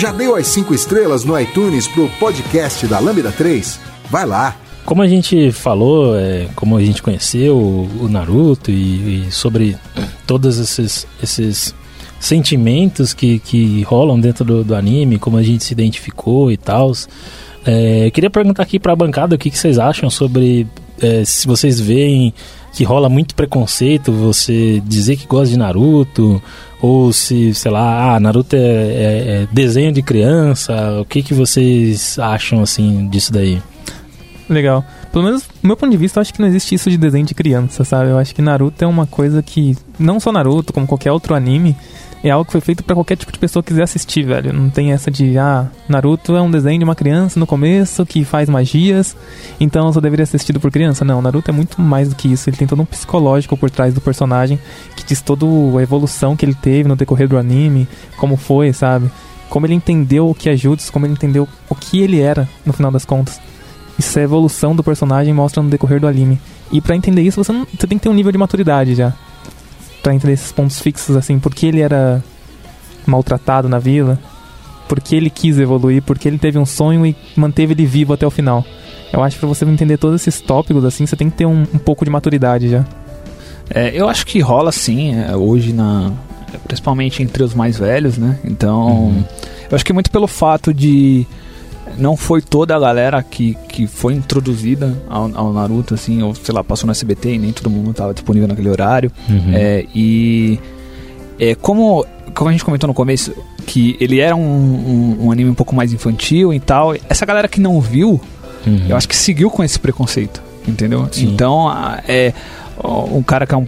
Já deu as 5 estrelas no iTunes pro podcast da Lambda 3? Vai lá! Como a gente falou, é, como a gente conheceu o, Naruto e, e, sobre todos esses, esses sentimentos que, que rolam dentro do, do anime, como a gente se identificou e tal. É, eu queria perguntar aqui para a bancada o que, que, vocês acham sobre é, se vocês veem que rola muito preconceito você dizer que gosta de Naruto ou se, sei lá, ah, Naruto é, é, é desenho de criança, o que, que vocês acham, assim, disso daí? Legal. Pelo menos, do meu ponto de vista, eu acho que não existe isso de desenho de criança, sabe? Eu acho que Naruto é uma coisa que, não só Naruto, como qualquer outro anime, é algo que foi feito para qualquer tipo de pessoa que quiser assistir, velho. Não tem essa de, ah, Naruto é um desenho de uma criança no começo que faz magias, então só deveria ser assistido por criança. Não, Naruto é muito mais do que isso. Ele tem todo um psicológico por trás do personagem que diz toda a evolução que ele teve no decorrer do anime, como foi, sabe? Como ele entendeu o que é Jutsu, como ele entendeu o que ele era no final das contas. Isso é a evolução do personagem mostra no decorrer do anime. E para entender isso, você, não, você tem que ter um nível de maturidade já para entender esses pontos fixos, assim, porque ele era maltratado na vila, porque ele quis evoluir, porque ele teve um sonho e manteve ele vivo até o final. Eu acho que pra você entender todos esses tópicos, assim, você tem que ter um, um pouco de maturidade já. É, eu acho que rola sim, é, hoje na. Principalmente entre os mais velhos, né? Então. Uhum. Eu acho que muito pelo fato de não foi toda a galera que, que foi introduzida ao, ao, Naruto, assim, ou sei lá, passou no SBT e nem todo mundo estava disponível naquele horário. Uhum. É, e é, como, como a gente comentou no começo, que ele era um, um, um, anime um pouco mais infantil e tal, essa galera que não viu, uhum. eu acho que seguiu com esse preconceito, entendeu? Sim. Então, é um cara que é um,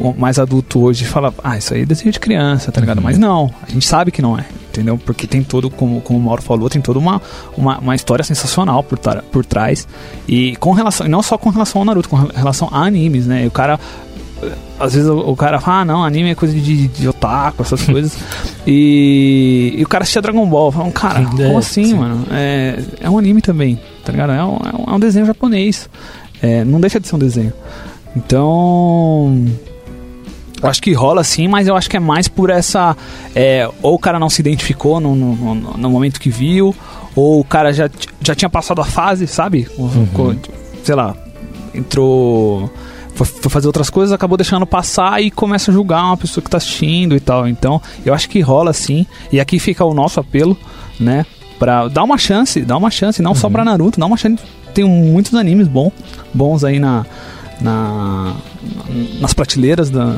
um, mais adulto hoje fala, ah, isso aí é desenho de criança, tá ligado? Uhum. Mas não, a gente sabe que não é, entendeu? Porque tem todo, como, como o Mauro falou, tem toda uma, uma, uma história sensacional por, por trás. E com relação, não só com relação ao Naruto, com relação a animes, né? E o cara às vezes o, o, cara fala, ah, não, anime é coisa de, de otaku, essas (laughs) coisas. e, e, o cara assistia Dragon Ball. Fala, cara, como é, assim, sim. mano? É, é um anime também, tá ligado? É um, é um é desenho japonês. É, não deixa de ser um desenho. Então. Acho que rola sim, mas eu acho que é mais por essa. É, ou o cara não se identificou no, no, no, momento que viu, ou o cara já, já tinha passado a fase, sabe? Uhum. Sei lá, entrou. Foi, foi, fazer outras coisas, acabou deixando passar e começa a julgar uma pessoa que tá assistindo e tal. Então, eu acho que rola sim. E aqui fica o nosso apelo, né? Pra dar uma chance, dar uma chance, não uhum. só pra Naruto, dá uma chance. Tem muitos animes bom, bons aí na na, nas prateleiras, da,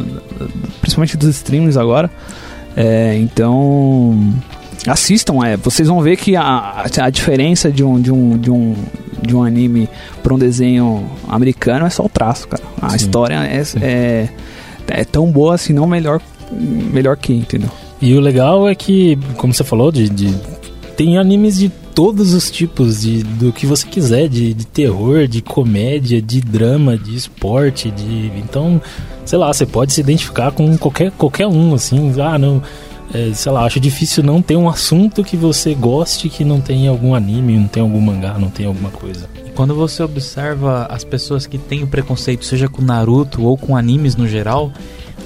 principalmente dos streams agora. É, então assistam, é, vocês vão ver que a, a diferença de um, de um, de um, de um anime para um desenho americano é só o traço, cara. A Sim. história é, é, é, tão boa, se não melhor, melhor que, entendeu? E o legal é que, como você falou, de, de tem animes de todos os tipos de, do que você quiser, de, de terror, de comédia, de drama, de esporte, de. Então, sei lá, você pode se identificar com qualquer, qualquer um, assim, ah, não. É, sei lá, acho difícil não ter um assunto que você goste que não tem algum anime, não tem algum mangá, não tem alguma coisa. Quando você observa as pessoas que têm o preconceito, seja com Naruto ou com animes no geral,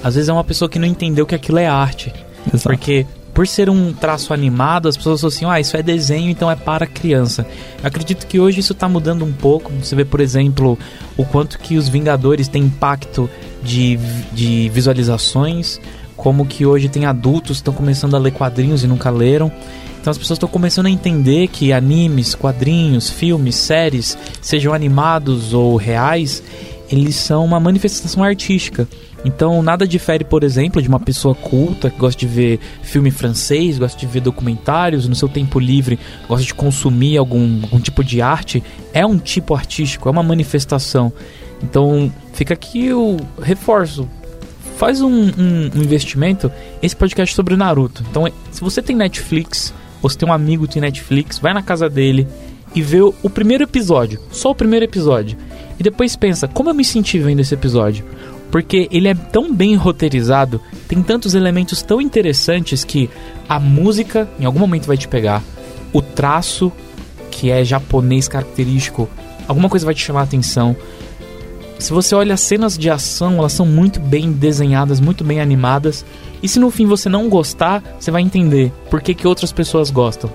às vezes é uma pessoa que não entendeu que aquilo é arte. Exato. Porque por ser um traço animado, as pessoas associam, ah, isso é desenho, então é para criança. Eu acredito que hoje isso está mudando um pouco. Você vê, por exemplo, o quanto que os Vingadores têm impacto de, de visualizações, como que hoje tem adultos que estão começando a ler quadrinhos e nunca leram. Então as pessoas estão começando a entender que animes, quadrinhos, filmes, séries, sejam animados ou reais, eles são uma manifestação artística. Então nada difere, por exemplo, de uma pessoa culta que gosta de ver filme francês, gosta de ver documentários, no seu tempo livre gosta de consumir algum, algum tipo de arte. É um tipo artístico, é uma manifestação. Então fica aqui o reforço. Faz um, um, um investimento. Esse podcast é sobre Naruto. Então, se você tem Netflix, ou se tem um amigo que tem Netflix, vai na casa dele e vê o primeiro episódio, só o primeiro episódio. E depois pensa, como eu me senti vendo esse episódio? Porque ele é tão bem roteirizado, tem tantos elementos tão interessantes que a música em algum momento vai te pegar, o traço que é japonês característico, alguma coisa vai te chamar a atenção. Se você olha as cenas de ação, elas são muito bem desenhadas, muito bem animadas. E se no fim você não gostar, você vai entender por que, que outras pessoas gostam.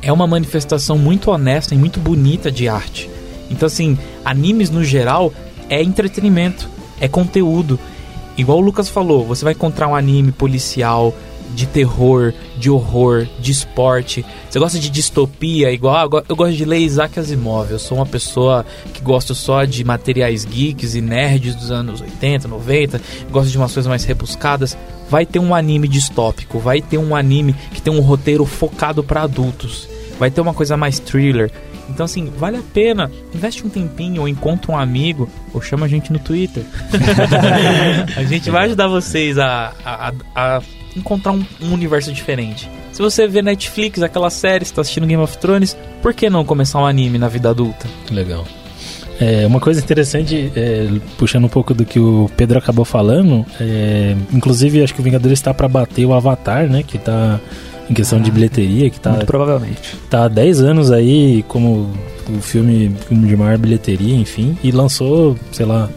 É uma manifestação muito honesta e muito bonita de arte. Então, assim, animes no geral é entretenimento é conteúdo. Igual o Lucas falou, você vai encontrar um anime policial de terror, de horror, de esporte. Você gosta de distopia, igual eu gosto de ler Isaac Asimov. Eu sou uma pessoa que gosto só de materiais geeks e nerds dos anos 80, 90. Gosto de umas coisas mais rebuscadas. Vai ter um anime distópico, vai ter um anime que tem um roteiro focado para adultos. Vai ter uma coisa mais thriller. Então, assim, vale a pena. Investe um tempinho ou encontra um amigo ou chama a gente no Twitter. (laughs) a gente vai ajudar vocês a, a, a encontrar um, um, universo diferente. Se você vê Netflix, aquela série, está assistindo Game of Thrones, por que não começar um anime na vida adulta? Legal. É, uma coisa interessante, é, puxando um pouco do que o Pedro acabou falando, é, inclusive acho que o Vingadores está para bater o Avatar, né? Que está em questão ah, de bilheteria, que tá. Muito provavelmente. Tá há 10 anos aí como o filme, filme de maior bilheteria, enfim, e lançou, sei lá,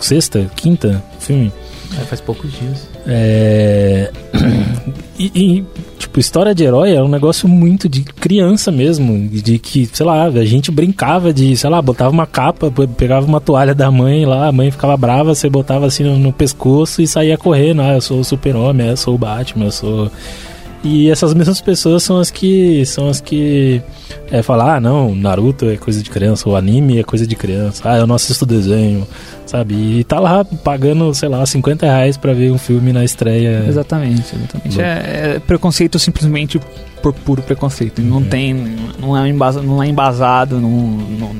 sexta, quinta filme. É, faz poucos dias. É. (clears throat) e, e, tipo, história de herói é um negócio muito de criança mesmo. De que, sei lá, a gente brincava de, sei lá, botava uma capa, pegava uma toalha da mãe lá, a mãe ficava brava, você botava assim no, no pescoço e saía correndo. Ah, eu sou o super-homem, eu sou o Batman, eu sou e essas mesmas pessoas são as que são as que é, falam, ah, não, Naruto é coisa de criança, o anime é coisa de criança, ah, eu não assisto desenho, sabe? E tá lá pagando, sei lá, 50 reais pra ver um filme na estreia. Exatamente, exatamente. É, é, preconceito simplesmente por puro preconceito. Não uhum. tem, não é, embasado, não é embasado, não, não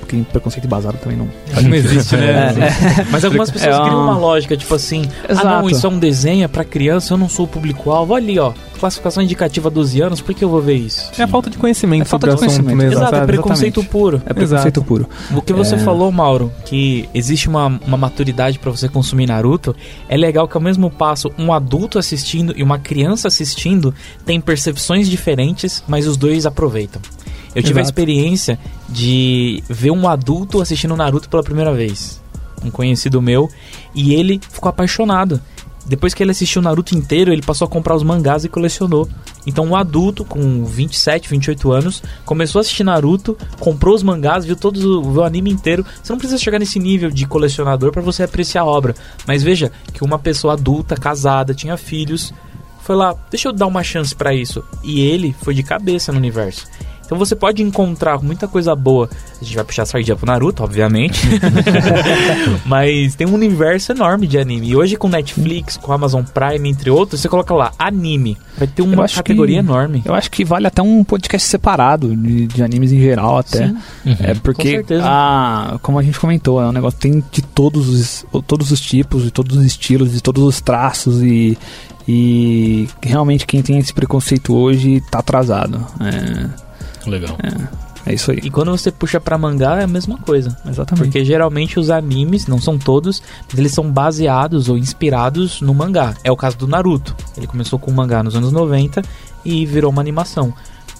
porque preconceito embasado também não, não existe, né? É. (laughs) Mas algumas pessoas é um... criam uma lógica, tipo assim, Exato. ah não, isso é um desenho, é pra criança, eu não sou o público-alvo. Ali, ó, classificação indicativa 12 anos, por que eu vou ver isso? É a falta de conhecimento é falta de conhecimento. Mesmo, Exato, sabe? é preconceito Exatamente. puro. É preconceito Exato. puro. O que você é... falou, Mauro, que existe uma, uma maturidade para você consumir Naruto, é legal que ao mesmo passo, um adulto assistindo e uma criança assistindo tem percepções diferentes, mas os dois aproveitam. Eu tive Exato. a experiência de ver um adulto assistindo Naruto pela primeira vez. Um conhecido meu. E ele ficou apaixonado. Depois que ele assistiu o Naruto inteiro, ele passou a comprar os mangás e colecionou. Então, um adulto com 27, 28 anos começou a assistir Naruto, comprou os mangás, viu todo o, o anime inteiro. Você não precisa chegar nesse nível de colecionador para você apreciar a obra. Mas veja que uma pessoa adulta, casada, tinha filhos, foi lá, deixa eu dar uma chance para isso. E ele foi de cabeça no universo. Então você pode encontrar muita coisa boa. A gente vai puxar a sardinha pro Naruto, obviamente. (laughs) Mas tem um universo enorme de anime. E hoje com Netflix, com Amazon Prime, entre outros, você coloca lá anime. Vai ter uma categoria que, enorme. Eu acho que vale até um podcast separado de, de animes em geral até. Sim. Uhum. É porque, a, como a gente comentou, é um negócio tem de todos os, todos os tipos, de todos os estilos, de todos os traços e e realmente quem tem esse preconceito hoje tá atrasado. É, Legal. É, é isso aí. E quando você puxa pra mangá é a mesma coisa. Exatamente. Porque geralmente os animes, não são todos, mas eles são baseados ou inspirados no mangá. É o caso do Naruto. Ele começou com o mangá nos anos 90 e virou uma animação.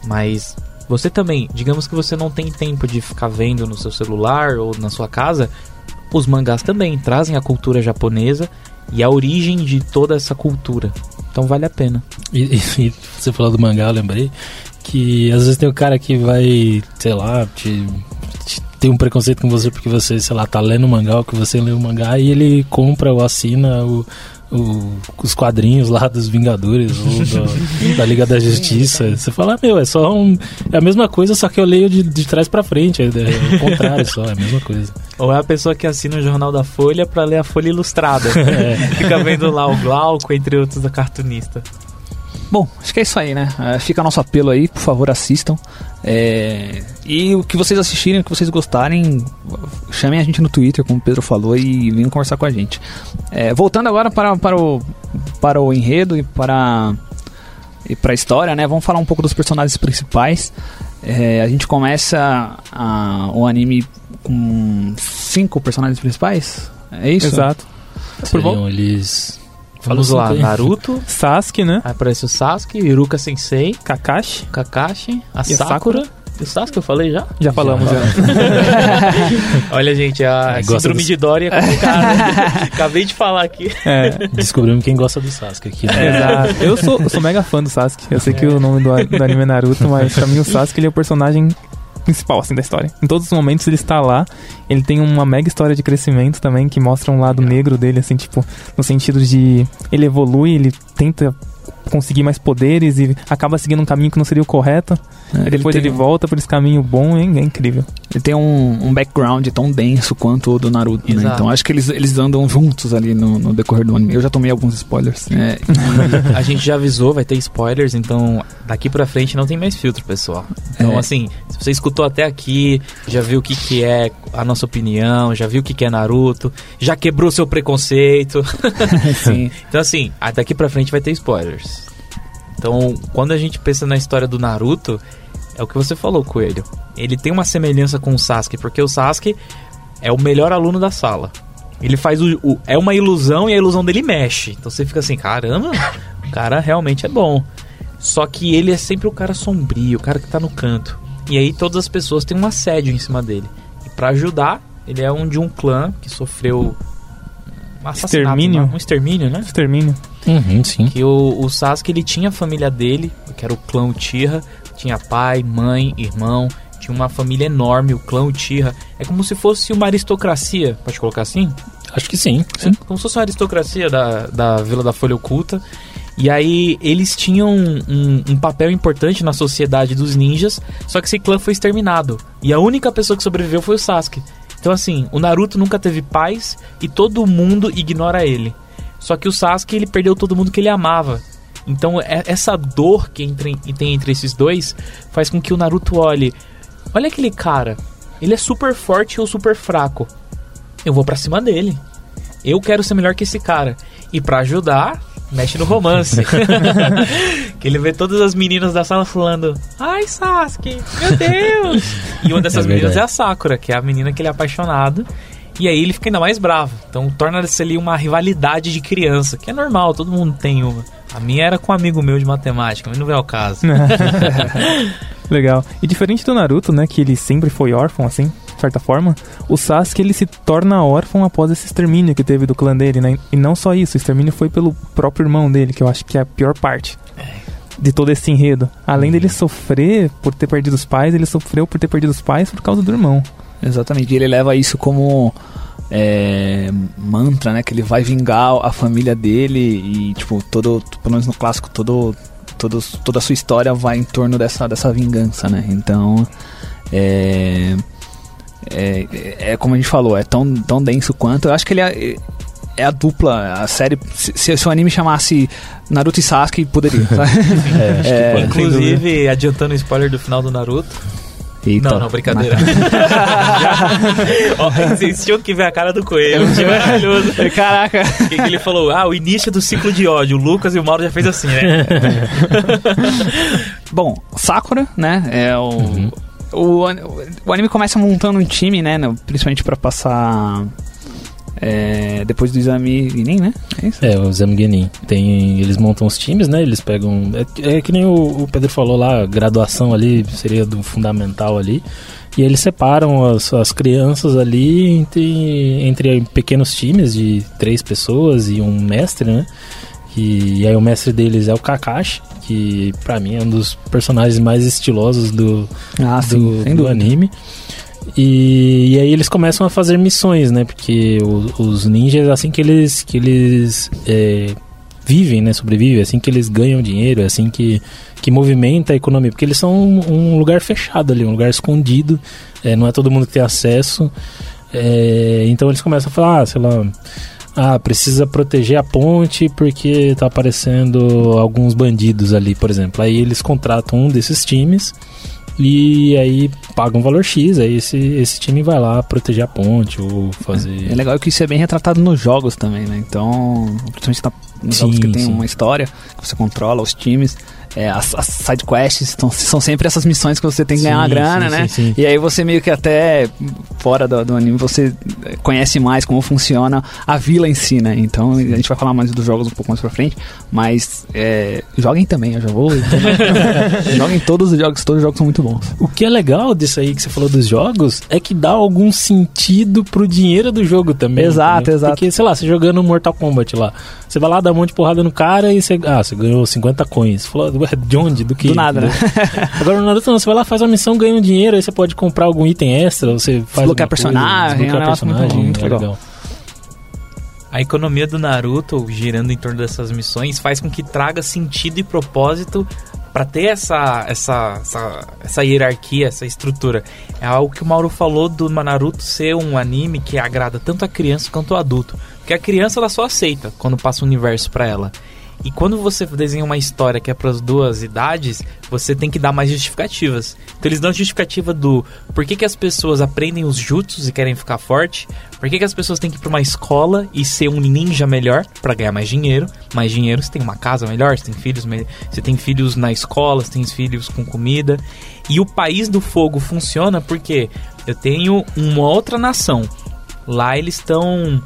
Mas você também, digamos que você não tem tempo de ficar vendo no seu celular ou na sua casa, os mangás também trazem a cultura japonesa e a origem de toda essa cultura. Então vale a pena. E, e, você falou do mangá, eu lembrei que às vezes tem o um cara que vai, sei lá, te, te, tem um preconceito com você porque você, sei lá, tá lendo o mangá ou que você lê o mangá e ele compra ou assina o, o, os quadrinhos lá dos Vingadores ou do, (laughs) da Liga da Justiça. Você fala, ah, meu, é só um. É a mesma coisa, só que eu leio de, de trás para frente. É, é, o contrário só, é a mesma coisa. Ou é a pessoa que assina o Jornal da Folha para ler a Folha Ilustrada. É. (laughs) Fica vendo lá o Glauco, entre outros, da cartunista. Bom, acho que é isso aí, né? Uh, fica nosso apelo aí, por favor, assistam. É... E o que vocês assistirem, o que vocês gostarem, chamem a gente no Twitter, como o Pedro falou, e venham conversar com a gente. É, voltando agora para, para, o, para o enredo e para, e para a história, né? Vamos falar um pouco dos personagens principais. É, a gente começa a, o anime com cinco personagens principais. É isso? Exato. Seriam eles Vamos lá, Naruto, (laughs) Sasuke, né? Aí aparece o Sasuke, Iruka Sensei, Kakashi, Kakashi, a e Sakura. E o Sasuke eu falei já? Já falamos, já. já. (laughs) Olha, gente, a é, síndrome de Dory é complicada. (laughs) Acabei de falar aqui. É. Descobrimos quem gosta do Sasuke aqui. Né? Exato. Eu sou, eu sou mega fã do Sasuke. Eu sei que o nome do, do anime é Naruto, mas pra mim o Sasuke ele é o personagem principal, assim, da história. Em todos os momentos ele está lá. Ele tem uma mega história de crescimento também, que mostra um lado negro dele, assim, tipo, no sentido de ele evolui, ele tenta conseguir mais poderes e acaba seguindo um caminho que não seria o correto. É, Aí depois ele ele, tem- volta por esse caminho bom, hein? é incrível. Ele tem um, um background tão denso quanto o do Naruto, né? Então acho que eles, eles andam juntos ali no, no decorrer do anime. Eu já tomei alguns spoilers. É, a gente já avisou, vai ter spoilers, então daqui pra frente não tem mais filtro, pessoal. Então, É. assim, se você escutou até aqui, já viu o que, que é a nossa opinião, já viu o que, que é Naruto, já quebrou seu preconceito. (laughs) Sim. Então, assim, daqui pra frente vai ter spoilers. Então, quando a gente pensa na história do Naruto, é o que você falou, Coelho. Ele tem uma semelhança com o Sasuke, porque o Sasuke é o melhor aluno da sala. Ele faz o, o- É uma ilusão e a ilusão dele mexe. Então você fica assim, caramba, o cara realmente é bom. Só que ele é sempre o cara sombrio, o cara que tá no canto. E aí todas as pessoas têm um assédio em cima dele. E pra ajudar, ele é um de um clã que sofreu Extermínio? né? Um extermínio, né? Extermínio. Uhum, sim. Que o, o Sasuke ele tinha a família dele, que era o clã Uchiha, tinha pai, mãe, irmão, tinha uma família enorme, o clã Uchiha. É como se fosse uma aristocracia, pode colocar assim? Acho que sim. É, como se fosse uma aristocracia da, da Vila da Folha Oculta. E aí eles tinham um, um papel importante na sociedade dos ninjas, só que esse clã foi exterminado. E a única pessoa que sobreviveu foi o Sasuke. Então assim, o Naruto nunca teve paz e todo mundo ignora ele. Só que o Sasuke ele perdeu todo mundo que ele amava. Então é- essa dor que entre- tem entre esses dois faz com que o Naruto olhe, olha aquele cara, ele é super forte ou super fraco. Eu vou pra cima dele. Eu quero ser melhor que esse cara. E pra ajudar, mexe no romance. (laughs) que ele vê todas as meninas da sala falando: Ai, Sasuke, meu Deus! e uma dessas É meninas é a Sakura, que é a menina que ele é apaixonado. E aí ele fica ainda mais bravo. Então torna-se ali uma rivalidade de criança, que é normal, todo mundo tem uma. A minha era com um amigo meu de matemática, mas não vem ao caso. (laughs) (laughs) Legal. E diferente do Naruto, né, que ele sempre foi órfão, assim, certa forma, o Sasuke ele se torna órfão após esse extermínio que teve do clã dele, né? E não só isso, o extermínio foi pelo próprio irmão dele, que eu acho que é a pior parte de todo esse enredo. Além dele sofrer por ter perdido os pais, ele sofreu por ter perdido os pais por causa do irmão. Exatamente. E ele leva isso como é, mantra, né? Que ele vai vingar a família dele e, tipo, todo, pelo menos no clássico, todo, todo, toda a sua história vai em torno dessa, dessa vingança, né? Então, é, é, é como a gente falou, é tão, tão denso quanto. Eu acho que ele é, é a dupla, a série. Se, se, o anime chamasse Naruto e Sasuke, poderia. (laughs) sabe? É, acho que É, pode. Inclusive, adiantando o spoiler do final do Naruto. Eita. Não, não, brincadeira. (laughs) (laughs) Ó, vocês tinham que ver a cara do coelho. Que maravilhoso. Caraca. Que que ele falou, ah, o início do ciclo de ódio. O Lucas e o Mauro já fez assim, né? Bom, Sakura, né? É o, o, o anime começa montando um time, né? no- Principalmente pra passar. é, depois do exame Enem, né? É? É, o Zamgenin. Tem, eles montam os times, né? Eles pegam. É, é que nem o, o Pedro falou lá, graduação ali seria do fundamental ali. E eles separam as, as crianças ali entre, entre pequenos times de três pessoas e um mestre, né? E, e aí o mestre deles é o Kakashi, que pra mim é um dos personagens mais estilosos do, Ah, do, do anime. E, e aí eles começam a fazer missões, né? Porque o- os ninjas, assim que eles, que eles é, vivem, né? Sobrevivem, assim que eles ganham dinheiro, é assim que, que movimenta a economia. Porque eles são um, um lugar fechado ali, um lugar escondido, é, não é todo mundo que tem acesso. É, então eles começam a falar, ah, sei lá... Ah, precisa proteger a ponte porque tá aparecendo alguns bandidos ali, por exemplo. Aí eles contratam um desses times e aí paga um valor X, aí esse, esse time vai lá proteger a ponte ou fazer. É legal que isso é bem retratado nos jogos também, né? Então, principalmente na- nos Sim, jogos que tem sim. uma história, que você controla os times. é, as, as side quests são, sempre essas missões que você tem que ganhar uma Sim, grana, sim, né? sim, sim. E aí você meio que até fora do, do anime você conhece mais como funciona a vila em si, né? Então a gente vai falar mais dos jogos um pouco mais pra frente, mas é, joguem também, eu já vou. (laughs) joguem todos os jogos, todos os jogos são muito bons. O que é legal disso aí que você falou dos jogos é que dá algum sentido pro dinheiro do jogo também. Exato, exato. Porque, sei lá, você jogando Mortal Kombat lá, você vai lá dar um monte de porrada no cara e você, ah, você ganhou 50 coins. Falou, de onde? Do que? Do nada, né? Agora no Naruto não, você vai lá, faz uma missão, ganha um dinheiro, aí você pode comprar algum item extra, você faz Desbloquear coisa, personagem, é desbloquear negócio muito personagem, muito é legal. A economia do Naruto, girando em torno dessas missões, faz com que traga sentido e propósito pra ter essa, essa, essa, essa hierarquia, essa estrutura. É algo que o Mauro falou do Naruto ser um anime que agrada tanto a criança quanto o adulto. Porque a criança ela só aceita quando passa o universo pra ela. E quando você desenha uma história que é para as duas idades, você tem que dar mais justificativas. Então eles dão justificativa do por que, que as pessoas aprendem os jutsus e querem ficar forte, por que, que as pessoas têm que ir para uma escola e ser um ninja melhor para ganhar mais dinheiro. Mais dinheiro, você tem uma casa melhor, você tem filhos, você tem filhos na escola, você tem filhos com comida. E o país do fogo funciona porque eu tenho uma outra nação. Lá eles estão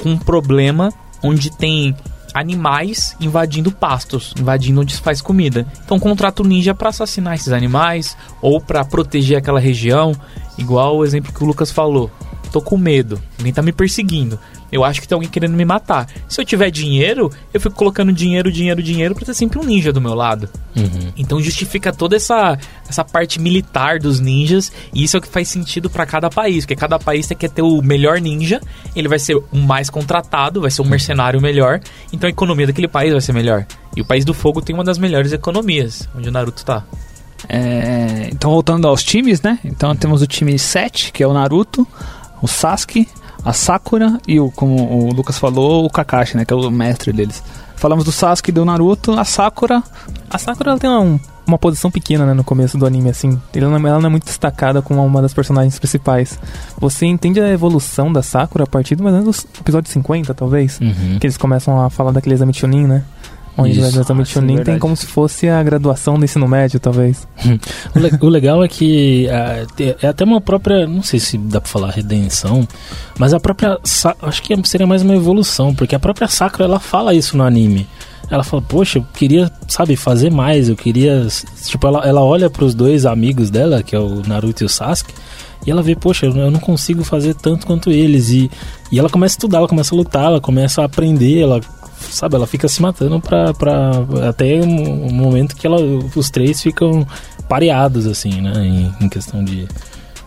com um problema onde tem animais invadindo pastos, invadindo onde se faz comida. Então contrata o ninja pra assassinar esses animais ou pra proteger aquela região, igual o exemplo que o Lucas falou. Tô com medo, alguém tá me perseguindo. Eu acho que tem alguém querendo me matar. Se eu tiver dinheiro, eu fico colocando dinheiro, dinheiro, dinheiro pra ter sempre um ninja do meu lado. Uhum. Então justifica toda essa, essa parte militar dos ninjas e isso é o que faz sentido pra cada país, porque cada país quer ter o melhor ninja, ele vai ser o mais contratado, vai ser um mercenário melhor, então a economia daquele país vai ser melhor. E o país do fogo tem uma das melhores economias, onde o Naruto tá. É, então, voltando aos times, né? Então, temos o time 7, que é o Naruto, o Sasuke, a Sakura e, o, como o Lucas falou, o Kakashi, né? Que é o mestre deles. Falamos do Sasuke e do Naruto, a Sakura. A Sakura ela tem uma, uma posição pequena né, no começo do anime, assim. Ela não, ela não é muito destacada como uma das personagens principais. Você entende a evolução da Sakura a partir do mais ou menos do episódio 50, talvez? Uhum. Que eles começam a falar daquele exame Chunin, né? Onde Isso. o exame Ah, sim, Chunin tem como se fosse a graduação do ensino médio, talvez. O, le- o legal é que ah, é até uma própria, não sei se dá pra falar redenção, mas a própria, acho que seria mais uma evolução, porque a própria Sakura ela fala isso no anime. Ela fala, poxa, eu queria, sabe, fazer mais, eu queria, tipo, ela, ela olha pros dois amigos dela, que é o Naruto e o Sasuke, e ela vê, poxa, eu eu não consigo fazer tanto quanto eles, e, e ela começa a estudar, ela começa a lutar, ela começa a aprender, ela sabe, ela fica se matando pra, pra até um, um momento que ela, os três ficam pareados, assim, né, em, em questão de,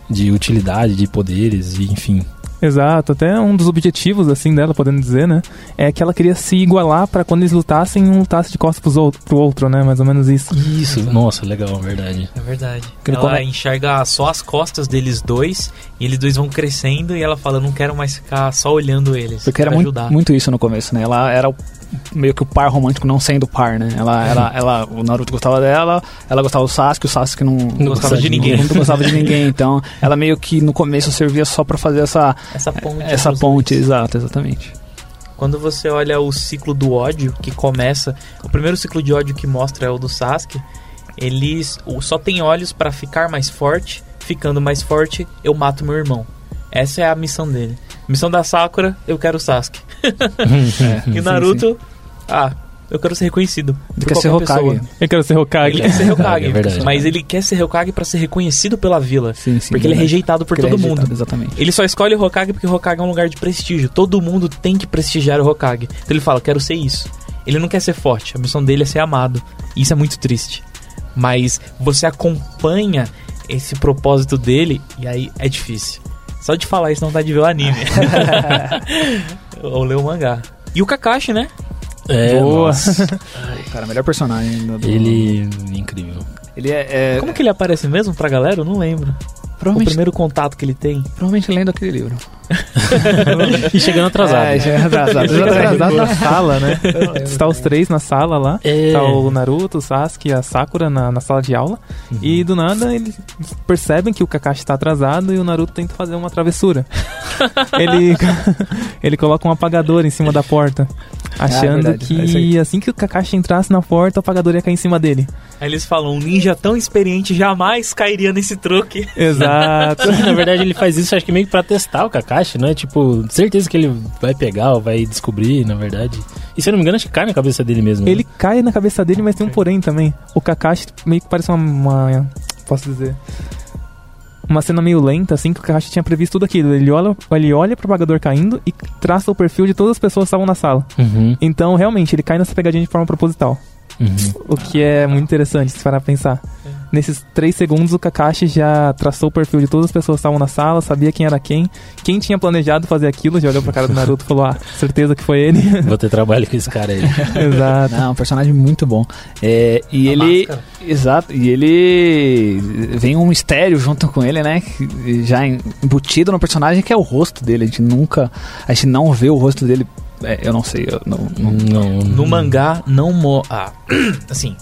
de utilidade, de poderes, e enfim. Exato, até um dos objetivos, assim, dela, podendo dizer, né? É que ela queria se igualar pra quando eles lutassem, um lutasse de costas pros outro, pro outro, né? Mais ou menos isso. Isso, nossa, legal, verdade. É verdade. Ela come- enxerga só as costas deles dois e eles dois vão crescendo e ela fala, não quero mais ficar só olhando eles. Porque era quero muito, ajudar. muito isso no começo, né? Ela era o- meio que o par romântico não sendo par, né? Ela, ela, ela, o Naruto gostava dela, ela gostava do Sasuke, o Sasuke não, Não gostava de ninguém. Não gostava de ninguém. Então, ela meio que no começo servia só pra fazer essa, Essa ponte. essa ponte, exato, exatamente. Quando você olha o ciclo do ódio que começa, o primeiro ciclo de ódio que mostra é o do Sasuke. Eles só tem olhos pra ficar mais forte, ficando mais forte, eu mato meu irmão. Essa é a missão dele. Missão da Sakura, eu quero o Sasuke. (laughs) É, E o Naruto, ah, eu quero ser reconhecido. Ele por quer ser qualquer Hokage. pessoa. Eu quero ser Hokage. Ele quer ser (laughs) Hokage, É verdade. mas ele quer ser Hokage pra ser reconhecido pela vila. Sim, sim. porque ele é verdade. rejeitado por Porque ele todo é mundo. rejeitado, Exatamente. Ele só escolhe o Hokage porque o Hokage é um lugar de prestígio. Todo mundo tem que prestigiar o Hokage. Então ele fala, quero ser isso. Ele não quer ser forte, a missão dele é ser amado. E isso é muito triste. Mas você acompanha esse propósito dele e aí é difícil. Só de falar isso não dá de ver o anime. (laughs) Ou ler o mangá. E o Kakashi, né? É, Boa. nossa, Cara, melhor personagem do... do- ele, incrível. Ele é... é Como que ele aparece mesmo pra galera? Eu não lembro. O provavelmente, primeiro contato que ele tem. provavelmente lendo aquele livro. (laughs) E chegando atrasado. É, é atrasado. Chega atrasado na sala, né? Está os três na sala lá. É. Tá o Naruto, o Sasuke e a Sakura na, na sala de aula. E do nada eles percebem que o Kakashi tá atrasado e o Naruto tenta fazer uma travessura. (laughs) ele, (laughs) ele coloca um apagador em cima da porta. Achando. É isso aí. que assim que o Kakashi entrasse na porta, o apagador ia cair em cima dele. Aí eles falam, um ninja tão experiente jamais cairia nesse truque. (laughs) Exato. (laughs) Na verdade, ele faz isso, acho que meio que pra testar o Kakashi, não é? Tipo, certeza que ele vai pegar ou vai descobrir, na verdade. E se eu não me engano, acho que cai na cabeça dele mesmo. né? ele cai na cabeça dele, mas tem um porém também. O Kakashi meio que parece uma, uma- Posso dizer. Uma cena meio lenta, assim, que o Kakashi tinha previsto tudo aquilo. Ele olha, ele olha pro apagador caindo e traça o perfil de todas as pessoas que estavam na sala. Uhum. Então, realmente, ele cai nessa pegadinha de forma proposital. O que é muito interessante se parar pra pensar. Nesses três segundos, o Kakashi já traçou o perfil de todas as pessoas que estavam na sala, sabia quem era quem, quem tinha planejado fazer aquilo, já olhou pra cara do Naruto e falou: Ah, certeza que foi ele. (laughs) Vou ter trabalho com esse cara aí. (laughs) Exato. Não, um personagem muito bom. É, e A ele. máscara. Exato, e ele. Vem um mistério junto com ele, né? Já embutido no personagem, que é o rosto dele. A gente nunca. A gente não vê o rosto dele. É, eu não sei, eu não. não- Não, No mangá, não mo... Ah, (clears throat) assim,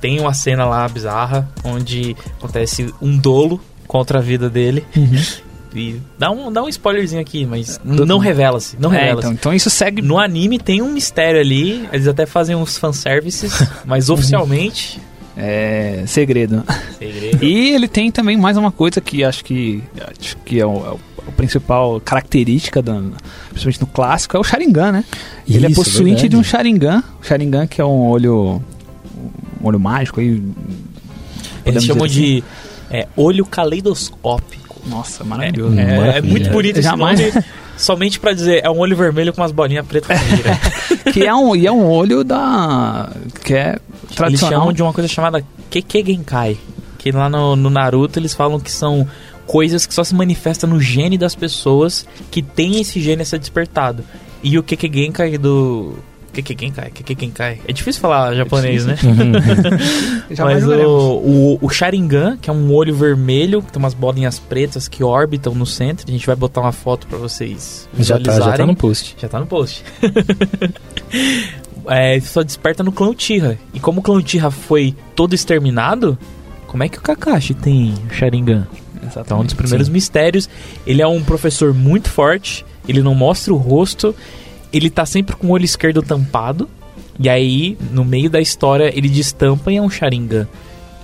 tem uma cena lá bizarra onde acontece um dolo contra a vida dele. (laughs) E dá um, dá um spoilerzinho aqui, mas n- não revela-se. Não É, revela-se. então, então isso segue. No anime tem um mistério ali, eles até fazem uns fanservices, (laughs) mas oficialmente. É, segredo. segredo. E ele tem também mais uma coisa que acho que acho que é o, é o- a principal característica, do, principalmente no clássico, é o Sharingan, né? ele é Isso, possuinte verdade. de um Sharingan. O Sharingan que é um olho um olho mágico aí. Eles chamam dizer de é, olho caleidoscópico. assim. Nossa, maravilhoso. É, é muito bonito esse Jamais- nome, (laughs) somente pra dizer é um olho vermelho com umas bolinhas pretas. (laughs) que é um e é um olho da que é Eles tradicional. chamam de uma coisa chamada Keke Genkai. Que lá no, no Naruto eles falam que são coisas que só se manifestam no gene das pessoas que tem esse gene a ser despertado. E o Keke Genkai do. Keke Genkai? Keke Genkai. É difícil falar japonês, né? (laughs) Jamais Mas o, o, o Sharingan, que é um olho vermelho, que tem umas bolinhas pretas que orbitam no centro. A gente vai botar uma foto pra vocês Já tá, já tá visualizarem. no post. Já tá no post. (laughs) é, só desperta no clã Uchiha. E como o clã Uchiha foi todo exterminado, como é que o Kakashi tem o Sharingan? Então, um dos primeiros mistérios. Ele é um professor muito forte, ele não mostra o rosto, ele tá sempre com o olho esquerdo tampado. E aí, no meio da história, ele destampa e é um Sharingan.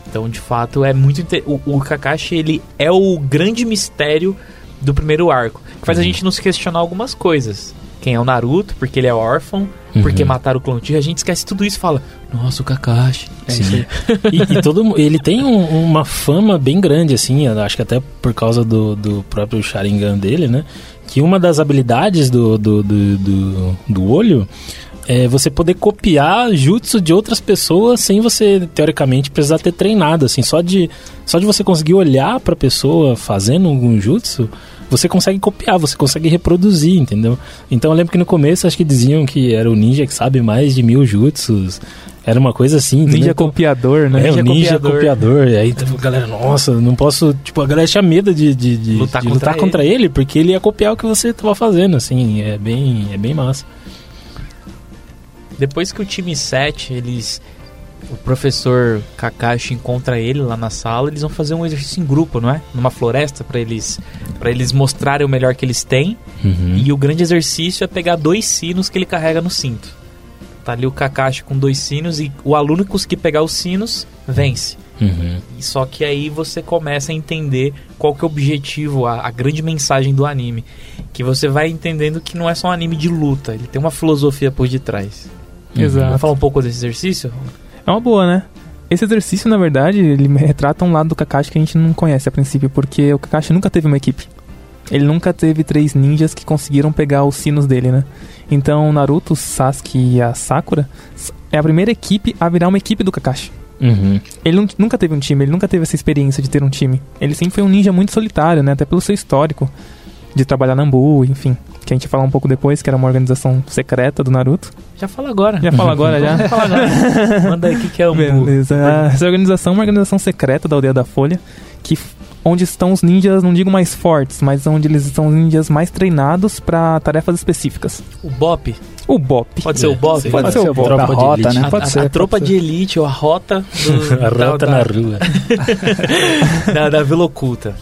Então, de fato, é muito. inte- O, o Kakashi, ele é o grande mistério do primeiro arco. Que faz a gente nos questionar algumas coisas. Quem é o Naruto, porque ele é órfão, porque Uhum. mataram o Uchiha, a gente esquece tudo isso e fala: Nossa, o Kakashi. É isso aí. e, e todo ele tem um- uma fama bem grande, assim, acho que até por causa do, do próprio Sharingan dele, né? Que uma das habilidades do, do, do, do, do olho é você poder copiar jutsu de outras pessoas sem você, teoricamente, precisar ter treinado, assim, só de, só de você conseguir olhar pra pessoa fazendo algum jutsu, você consegue copiar, você consegue reproduzir, entendeu? Então eu lembro que no começo acho que diziam que era o ninja que sabe mais de mil jutsus, era uma coisa assim? Ninja Então- copiador, né? é, Ninja o ninja copiador. copiador. E aí, tipo, a galera, nossa, não posso. Tipo, a galera tinha medo de, de, de- Lutar de contra lutar contra ele. porque ele ia copiar o que você tava fazendo, assim. É bem, é bem massa. Depois que o time 7, eles. O professor Kakashi encontra ele lá na sala, eles vão fazer um exercício em grupo, não é? Numa floresta para eles para eles mostrarem o melhor que eles têm. Uhum. E o grande exercício é pegar dois sinos que ele carrega no cinto. Tá ali o Kakashi com dois sinos e o aluno que conseguir pegar os sinos vence. Uhum. E só que aí você começa a entender qual que é o objetivo, a, a grande mensagem do anime. Que você vai entendendo que não é só um anime de luta, ele tem uma filosofia por detrás. Exato. Vamos falar um pouco desse exercício? É uma boa, né? Esse exercício, na verdade, ele retrata um lado do Kakashi que a gente não conhece a princípio, porque o Kakashi nunca teve uma equipe. Ele nunca teve três ninjas que conseguiram pegar os sinos dele, né? Então, Naruto, Sasuke e a Sakura é a primeira equipe a virar uma equipe do Kakashi. Uhum. Ele nun- nunca teve um time, ele nunca teve essa experiência de ter um time. Ele sempre foi um ninja muito solitário, né? Até pelo seu histórico de trabalhar na Ambu, enfim. Que a gente vai falar um pouco depois, que era uma organização secreta do Naruto. Já fala agora. Já fala agora, já? (laughs) Fala agora. Manda aí o que, que é o. Beleza. Ah, Essa organização é uma organização secreta da Aldeia da Folha, que onde estão os ninjas, não digo mais fortes, mas onde eles são os ninjas mais treinados para tarefas específicas. O Bop. O BOP. Pode ser o Bop? Sim. Pode ser o Tropa da de rota, elite. né? A, Pode a- ser. a pode tropa ser. de elite ou a rota do, (laughs) A rota da, na rua. (laughs) da, da Vila Oculta.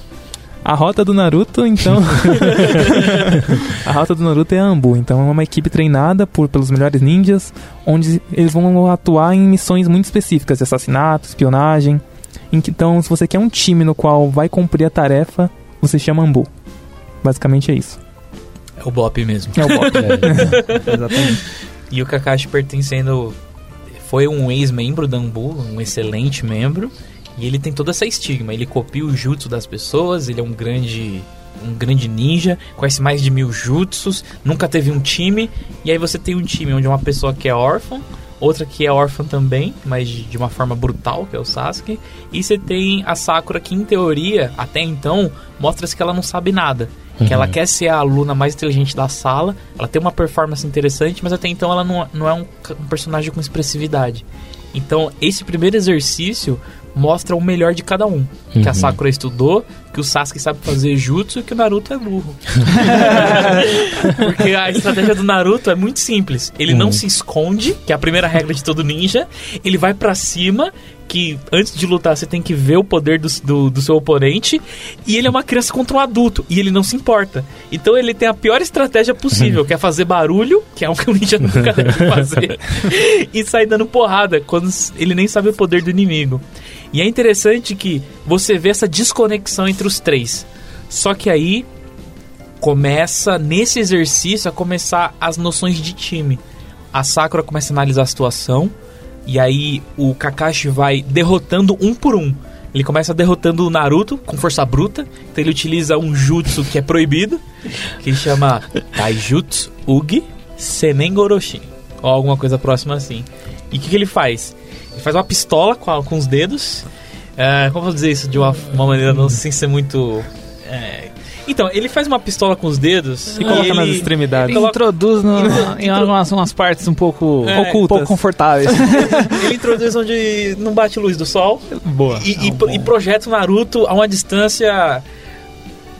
A rota do Naruto, então. (laughs) a rota do Naruto é a Ambu. Então é uma equipe treinada por, pelos melhores ninjas, onde eles vão atuar em missões muito específicas de assassinato, espionagem. Em que- Então, se você quer um time no qual vai cumprir a tarefa, você chama Ambu. Basicamente é isso. É o Bop mesmo. É o BOP. (laughs) Exatamente. E o Kakashi pertencendo. Foi um ex-membro da Ambu, um excelente membro. E ele tem toda essa estigma. Ele copia o jutsu das pessoas, ele é um grande. Um grande ninja, conhece mais de mil jutsus, nunca teve um time. E aí você tem um time onde uma pessoa que é órfã, outra que é órfã também, mas de, de uma forma brutal, que é o Sasuke. E você tem a Sakura, que em teoria, até então, mostra-se que ela não sabe nada. Que ela quer ser a aluna mais inteligente da sala, ela tem uma performance interessante, mas até então ela não, não é um, um personagem com expressividade. Então, esse primeiro exercício mostra o melhor de cada um. Que a Uhum. Sakura estudou, que o Sasuke sabe fazer jutsu e que o Naruto é burro. (laughs) Porque a estratégia do Naruto é muito simples. Ele não se esconde, que é a primeira regra de todo ninja. Ele vai pra cima, que antes de lutar você tem que ver o poder do, do, do seu oponente. E ele é uma criança contra um adulto. E ele não se importa. Então ele tem a pior estratégia possível, que é fazer barulho, que é um que o ninja nunca (laughs) deve fazer. (laughs) e sair dando porrada, quando ele nem sabe o poder do inimigo. E é interessante que você vê essa desconexão entre os três. Só que aí começa nesse exercício a começar as noções de time. A Sakura começa a analisar a situação e aí o Kakashi vai derrotando um por um. Ele começa derrotando o Naruto com força bruta, então ele utiliza um jutsu que é proibido, que chama (laughs) Taijutsu Ugi Senengoroshi, ou alguma coisa próxima assim. E o que, que ele faz? Ele faz uma pistola com, a- com os dedos. É, como eu vou dizer isso de uma, uma maneira não sem ser muito. é, Então, ele faz uma pistola com os dedos E coloca ele, nas extremidades. ele Introduz no, em algumas umas partes um pouco, É, um pouco confortáveis. (laughs) ele introduz onde não bate luz do sol Boa. e, e pro- e projeta o Naruto a uma distância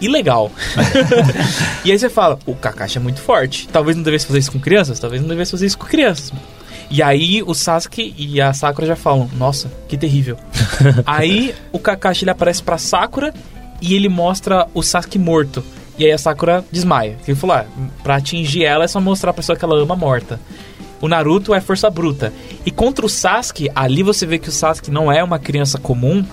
ilegal. (laughs) e aí você fala, o Kakashi é muito forte. Talvez não devesse fazer isso com crianças, talvez não devesse fazer isso com crianças. E aí o Sasuke e a Sakura já falam, nossa, que terrível. (laughs) aí o Kakashi ele aparece pra Sakura e ele mostra o Sasuke morto. E aí a Sakura desmaia. Ele falou, ah, pra atingir ela é só mostrar a pessoa que ela ama morta. O Naruto é força bruta. E contra o Sasuke, ali você vê que o Sasuke não é uma criança comum.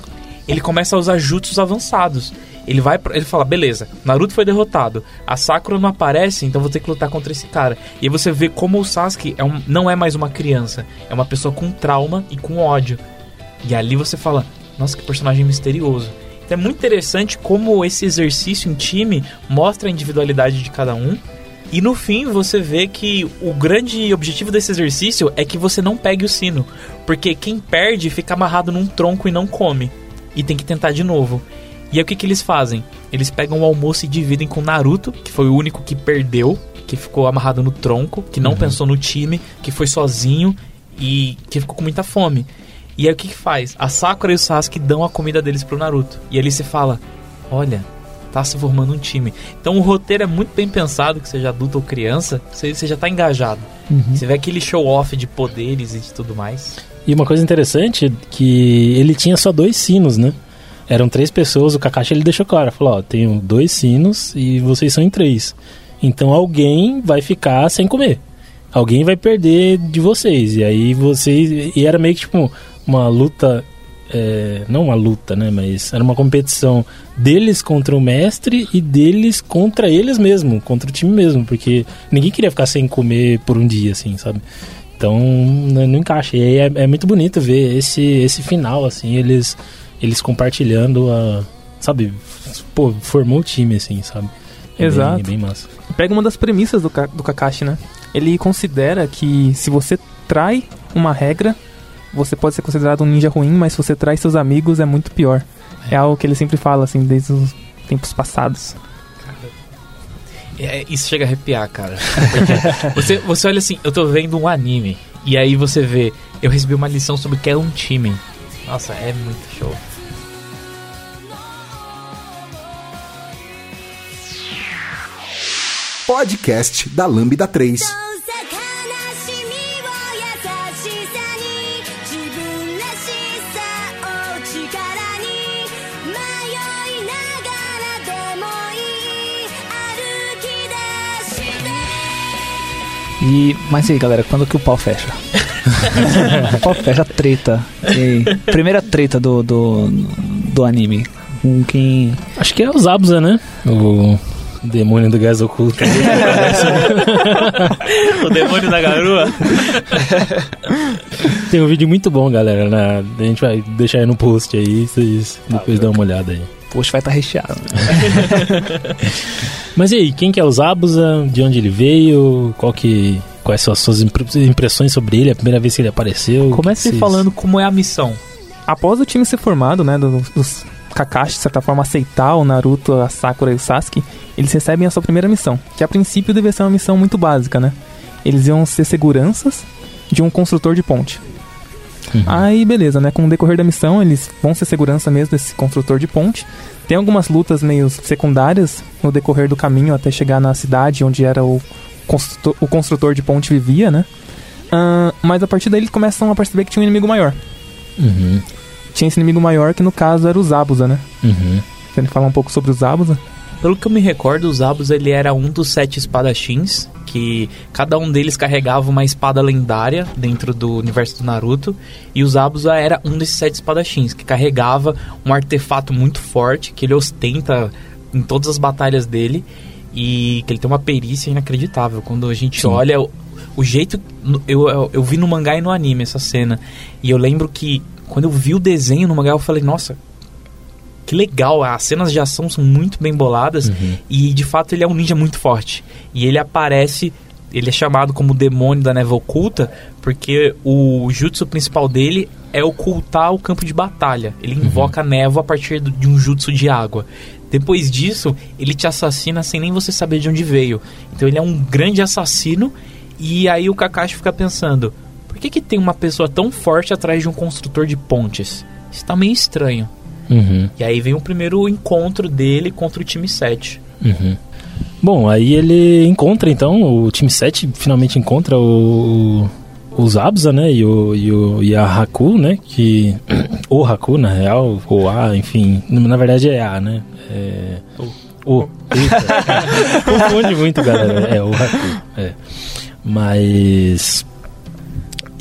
Ele começa a usar jutsus avançados. Ele vai, ele fala, beleza, Naruto foi derrotado. A Sakura não aparece, então vou ter que lutar contra esse cara. E aí você vê como o Sasuke é um- não é mais uma criança, é uma pessoa com trauma e com ódio. E ali você fala, nossa, que personagem misterioso. Então é muito interessante como esse exercício em time mostra a individualidade de cada um. E no fim você vê que o grande objetivo desse exercício é que você não pegue o sino. Porque quem perde fica amarrado num tronco e não come. E tem que tentar de novo. E aí o que, que eles fazem? Eles pegam o almoço e dividem com o Naruto, que foi o único que perdeu, que ficou amarrado no tronco, que não pensou no time, que foi sozinho e que ficou com muita fome. E aí o que, que faz? A Sakura e o Sasuke dão a comida deles pro Naruto. E ali você fala: Olha, tá se formando um time. Então o roteiro é muito bem pensado, que seja adulto ou criança, você, você já tá engajado. Você vê aquele show-off de poderes e de tudo mais. E uma coisa interessante é que ele tinha só dois sinos, né? Eram três pessoas, o Kakashi ele deixou claro, falou, ó, tenho dois sinos e vocês são em três. Então alguém vai ficar sem comer. Alguém vai perder de vocês. E aí vocês. E era meio que tipo uma luta. é, não uma luta, né? Mas era uma competição deles contra o mestre e deles contra eles mesmo, contra o time mesmo. Porque ninguém queria ficar sem comer por um dia, assim, sabe? Então não, encaixa. E aí é, é muito bonito ver esse, esse final, assim, eles, eles compartilhando a. Sabe? Pô, formou o time, assim, sabe? É Exato. Bem, é bem massa. Pega uma das premissas do, do Kakashi, né? Ele considera que se você trai uma regra, você pode ser considerado um ninja ruim, mas se você trai seus amigos é muito pior. É algo que ele sempre fala, assim, desde os tempos passados. É, isso chega a arrepiar, cara. (laughs) Você, você olha assim, eu tô vendo um anime. E aí você vê, eu recebi uma lição sobre o que é um time. Nossa, é muito show. Podcast da Lambda 3. E, mas aí, galera, quando que o pau fecha? (laughs) o pau fecha treta. E? (laughs) Primeira treta do, do, do anime. Com quem. Acho que é o Zabuza, né? O demônio do gás oculto. (laughs) O demônio da garoa. (laughs) Tem um vídeo muito bom, galera. né? A gente vai deixar aí no post aí, vocês depois dão uma olhada aí. Poxa, vai estar recheado. Mas e aí, quem que é o Zabuza? De onde ele veio? Qual que quais são as suas impre- impressões sobre ele, a primeira vez que ele apareceu. Comece que falando como é a missão. Após o time ser formado, né, do- dos Kakashi, de certa forma, aceitar o Naruto, a Sakura e o Sasuke, eles recebem a sua primeira missão, que a princípio deve ser uma missão muito básica, né? Eles iam ser seguranças de um construtor de ponte. Uhum. Aí, beleza, né? Com o decorrer da missão, eles vão ser segurança mesmo desse construtor de ponte. Tem algumas lutas meio secundárias no decorrer do caminho até chegar na cidade onde era o construtor, o construtor de ponte vivia, né? Ah, mas a partir daí eles começam a perceber que tinha um inimigo maior. Uhum, Tinha esse inimigo maior que no caso era o Zabuza, né? uhum. Querem falar um pouco sobre o Zabuza? Pelo que eu me recordo, o Zabuza ele era um dos sete espadachins, que cada um deles carregava uma espada lendária dentro do universo do Naruto, e o Zabuza era um desses sete espadachins, que carregava um artefato muito forte, que ele ostenta em todas as batalhas dele, e que ele tem uma perícia inacreditável. Quando a gente Sim. olha o, o jeito... Eu, eu, eu vi no mangá e no anime essa cena, e eu lembro que quando eu vi o desenho no mangá, eu falei, nossa... Que legal, as cenas de ação são muito bem boladas Uhum. e de fato ele é um ninja muito forte. E ele aparece, ele é chamado como demônio da neva oculta, porque o jutsu principal dele é ocultar o campo de batalha. Ele invoca a névoa a partir de um jutsu de água. Depois disso, ele te assassina sem nem você saber de onde veio. Então ele é um grande assassino. E aí o Kakashi fica pensando: por que, que tem uma pessoa tão forte atrás de um construtor de pontes? Isso tá meio estranho. Uhum, E aí vem o primeiro encontro dele contra o time 7. uhum. Bom, aí ele encontra então, o time 7 finalmente encontra o, o, o Zabuza, né? E, o, e, o, e a Haku, né? Que. O Haku, na real, ou A, enfim. Na verdade é A, né? É. O. Eita. (laughs) Confunde muito, galera. É o Haku. É. Mas.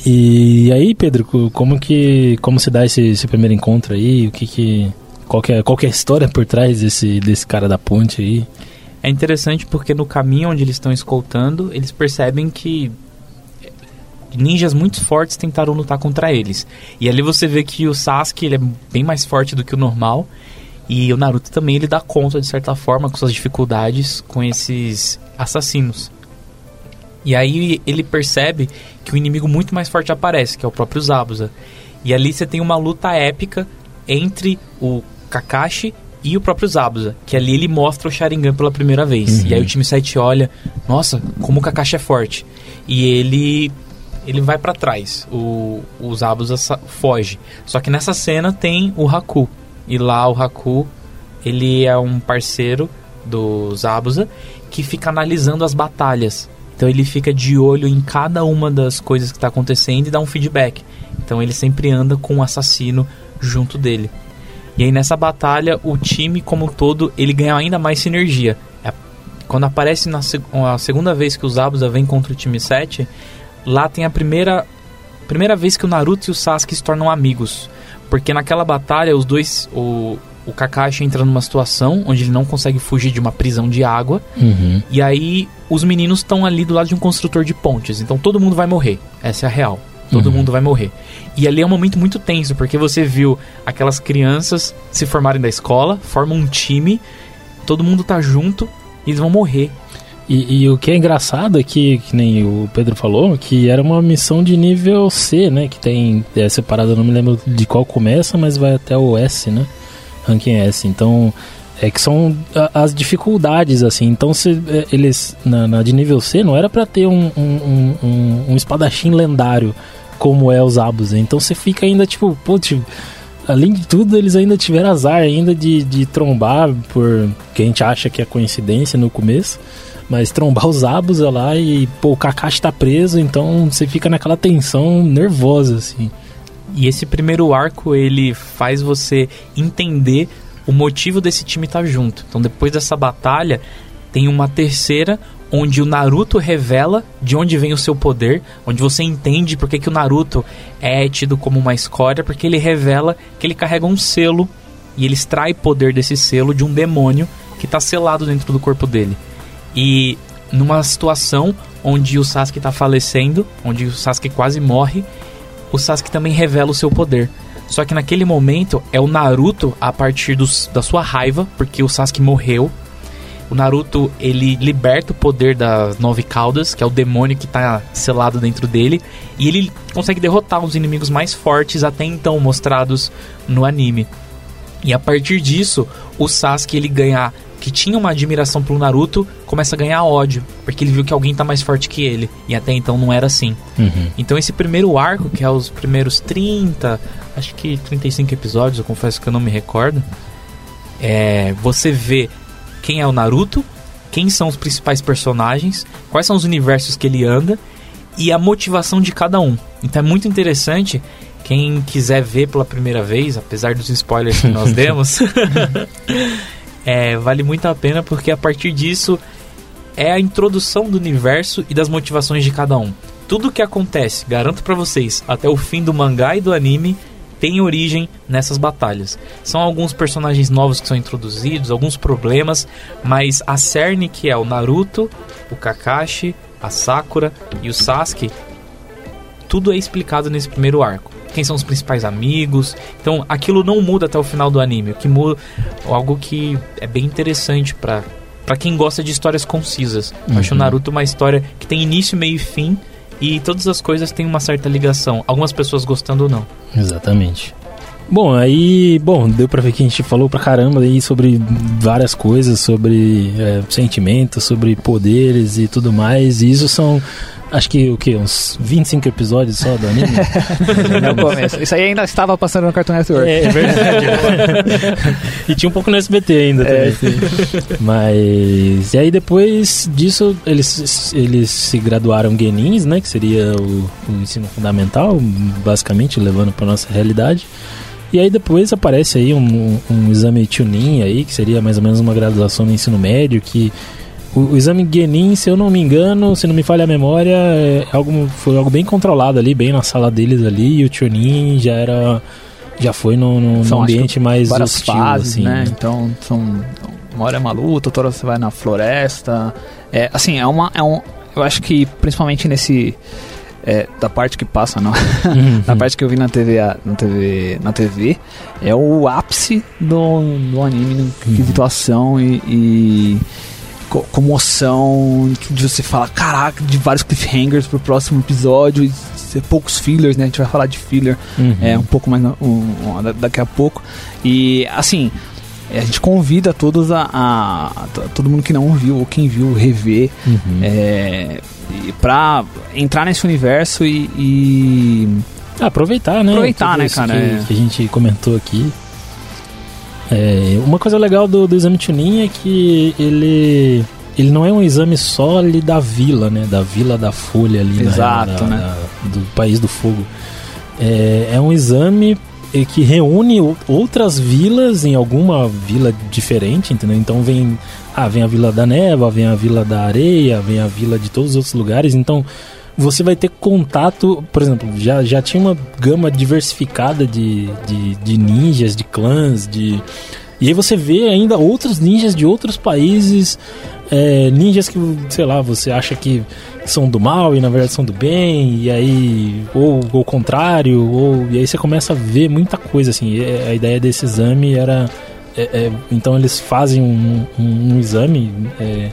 E aí, Pedro, co- como que. Como se dá esse, esse primeiro encontro aí? O que que. Qual que, é, qual que é a história por trás desse, desse cara da ponte aí? É interessante porque no caminho onde eles estão escoltando, eles percebem que ninjas muito fortes tentaram lutar contra eles. E ali você vê que o Sasuke ele é bem mais forte do que o normal. E o Naruto também ele dá conta, de certa forma, com suas dificuldades com esses assassinos. E aí ele percebe que o inimigo muito mais forte aparece, que é o próprio Zabuza. E ali você tem uma luta épica entre o Kakashi e o próprio Zabuza, que ali ele mostra o Sharingan pela primeira vez. Uhum. E aí o time 7 olha, nossa, como o Kakashi é forte. E ele ele vai pra trás. O, o Zabuza foge. Só que nessa cena tem o Haku. E lá o Haku, ele é um parceiro do Zabuza que fica analisando as batalhas. Então ele fica de olho em cada uma das coisas que está acontecendo e dá um feedback. Então ele sempre anda com o assassino junto dele. E aí nessa batalha, o time como um todo, ele ganha ainda mais sinergia. É- Quando aparece na a segunda vez que o Zabuza vem contra o time 7, lá tem a primeira primeira vez que o Naruto e o Sasuke se tornam amigos. Porque naquela batalha, os dois, o, o Kakashi entra numa situação onde ele não consegue fugir de uma prisão de água. Uhum. E aí os meninos estão ali do lado de um construtor de pontes. Então todo mundo vai morrer. Essa é a real. Todo Uhum. mundo vai morrer. E ali é um momento muito tenso, porque você viu aquelas crianças se formarem da escola, formam um time, todo mundo tá junto e eles vão morrer. E, e o que é engraçado é que, que nem o Pedro falou, que era uma missão de nível C, né? Que tem é separada, não me lembro de qual começa, mas vai até o S, né? Ranking S. Então, é que são as dificuldades, assim. Então, se é, eles, na, na de nível C, não era pra ter um, um, um, um- espadachim lendário como é os Zabuza. Então, você fica ainda tipo, putz, além de tudo, eles ainda tiveram azar ainda de, de trombar, por que a gente acha que é coincidência no começo. Mas trombar os Zabuza lá e, pô, o Kakashi tá preso, então você fica naquela tensão nervosa, assim. E esse primeiro arco, ele faz você entender o motivo desse time estar junto. Então, depois dessa batalha, tem uma terceira onde o Naruto revela de onde vem o seu poder, onde você entende porque que o Naruto é tido como uma escória, porque ele revela que ele carrega um selo e ele extrai poder desse selo de um demônio que está selado dentro do corpo dele. E numa situação onde o Sasuke está falecendo, onde o Sasuke quase morre, o Sasuke também revela o seu poder. Só que naquele momento é o Naruto, a partir dos- da sua raiva, porque o Sasuke morreu, O Naruto, ele liberta o poder das nove caudas, que é o demônio que tá selado dentro dele, e ele consegue derrotar os inimigos mais fortes até então mostrados no anime. E a partir disso, o Sasuke ele ganha que tinha uma admiração pelo Naruto, começa a ganhar ódio, porque ele viu que alguém tá mais forte que ele, e até então não era assim. Uhum. Então esse primeiro arco, que é os primeiros 30, acho que 35 episódios, eu confesso que eu não me recordo, é, você vê quem é o Naruto, quem são os principais personagens, quais são os universos que ele anda e a motivação de cada um. Então é muito interessante. Quem quiser ver pela primeira vez, apesar dos spoilers que nós (laughs) demos, (laughs) é, vale muito a pena porque a partir disso é a introdução do universo e das motivações de cada um. Tudo que acontece, garanto pra vocês, até o fim do mangá e do anime tem origem nessas batalhas. São alguns personagens novos que são introduzidos, alguns problemas, mas a cerne que é o Naruto, o Kakashi, a Sakura e o Sasuke, tudo é explicado nesse primeiro arco. Quem são os principais amigos. Então, aquilo não muda até o final do anime. O que muda algo que é bem interessante pra para quem gosta de histórias concisas. Eu acho o Naruto uma história que tem início, meio e fim e todas as coisas têm uma certa ligação. Algumas pessoas gostando ou não. Exatamente. Bom, aí, bom, deu pra ver que a gente falou pra caramba aí sobre várias coisas, sobre é, sentimentos, sobre poderes e tudo mais. E isso são, acho que o que? Uns 25 episódios só do anime? (laughs) No começo. Isso aí ainda estava passando no Cartoon Network. É, é verdade. (laughs) e tinha um pouco no SBT ainda É, também. Mas. E aí depois disso, eles, eles se graduaram Genins, né? Que seria o, o ensino fundamental, basicamente, levando pra nossa realidade. E aí depois aparece aí um, um exame Chunin aí, que seria mais ou menos uma graduação no ensino médio, que o, o exame Genin, se eu não me engano, se não me falha a memória, é algo, foi algo bem controlado ali, bem na sala deles ali, e o Chunin já era já foi São, que, ambiente mais hostil, fases, assim, né? Então, são uma hora é uma luta, outra hora você vai na floresta. É, assim, é uma é um eu acho que principalmente nesse é, da parte que passa, não. Uhum. (laughs) na parte que eu vi na TV, na TV, na TV, é o ápice do, do anime no quesito ação e, e co- comoção de você falar, caraca, de vários cliffhangers pro próximo episódio e poucos fillers, né? A gente vai falar de filler Uhum. é, um pouco mais um- um- da- daqui a pouco. E assim, a gente convida todos a, a- a todo mundo que não viu ou quem viu rever Uhum. é, e pra entrar nesse universo e, e- Ah, aproveitar, né? Aproveitar, né, cara, Que, é. que a gente comentou aqui. É, uma coisa legal do, do exame Chunin é que ele ele não é um exame só ali da vila, né? Da vila da Folha ali, na Exato, real, da- né? da- do país do fogo. É, é um exame que reúne outras vilas em alguma vila diferente, entendeu? Então vem, ah, vem a vila da neva, vem a vila da areia, vem a vila de todos os outros lugares. Então você vai ter contato, por exemplo, já, já tinha uma gama diversificada de, de, de ninjas, de clãs, de. E aí você vê ainda outros ninjas de outros países, é, ninjas que, sei lá, você acha que são do mal e na verdade são do bem, e aí, ou o contrário, ou, e aí você começa a ver muita coisa, assim, e a ideia desse exame era, é, é, então eles fazem um, um, um exame é,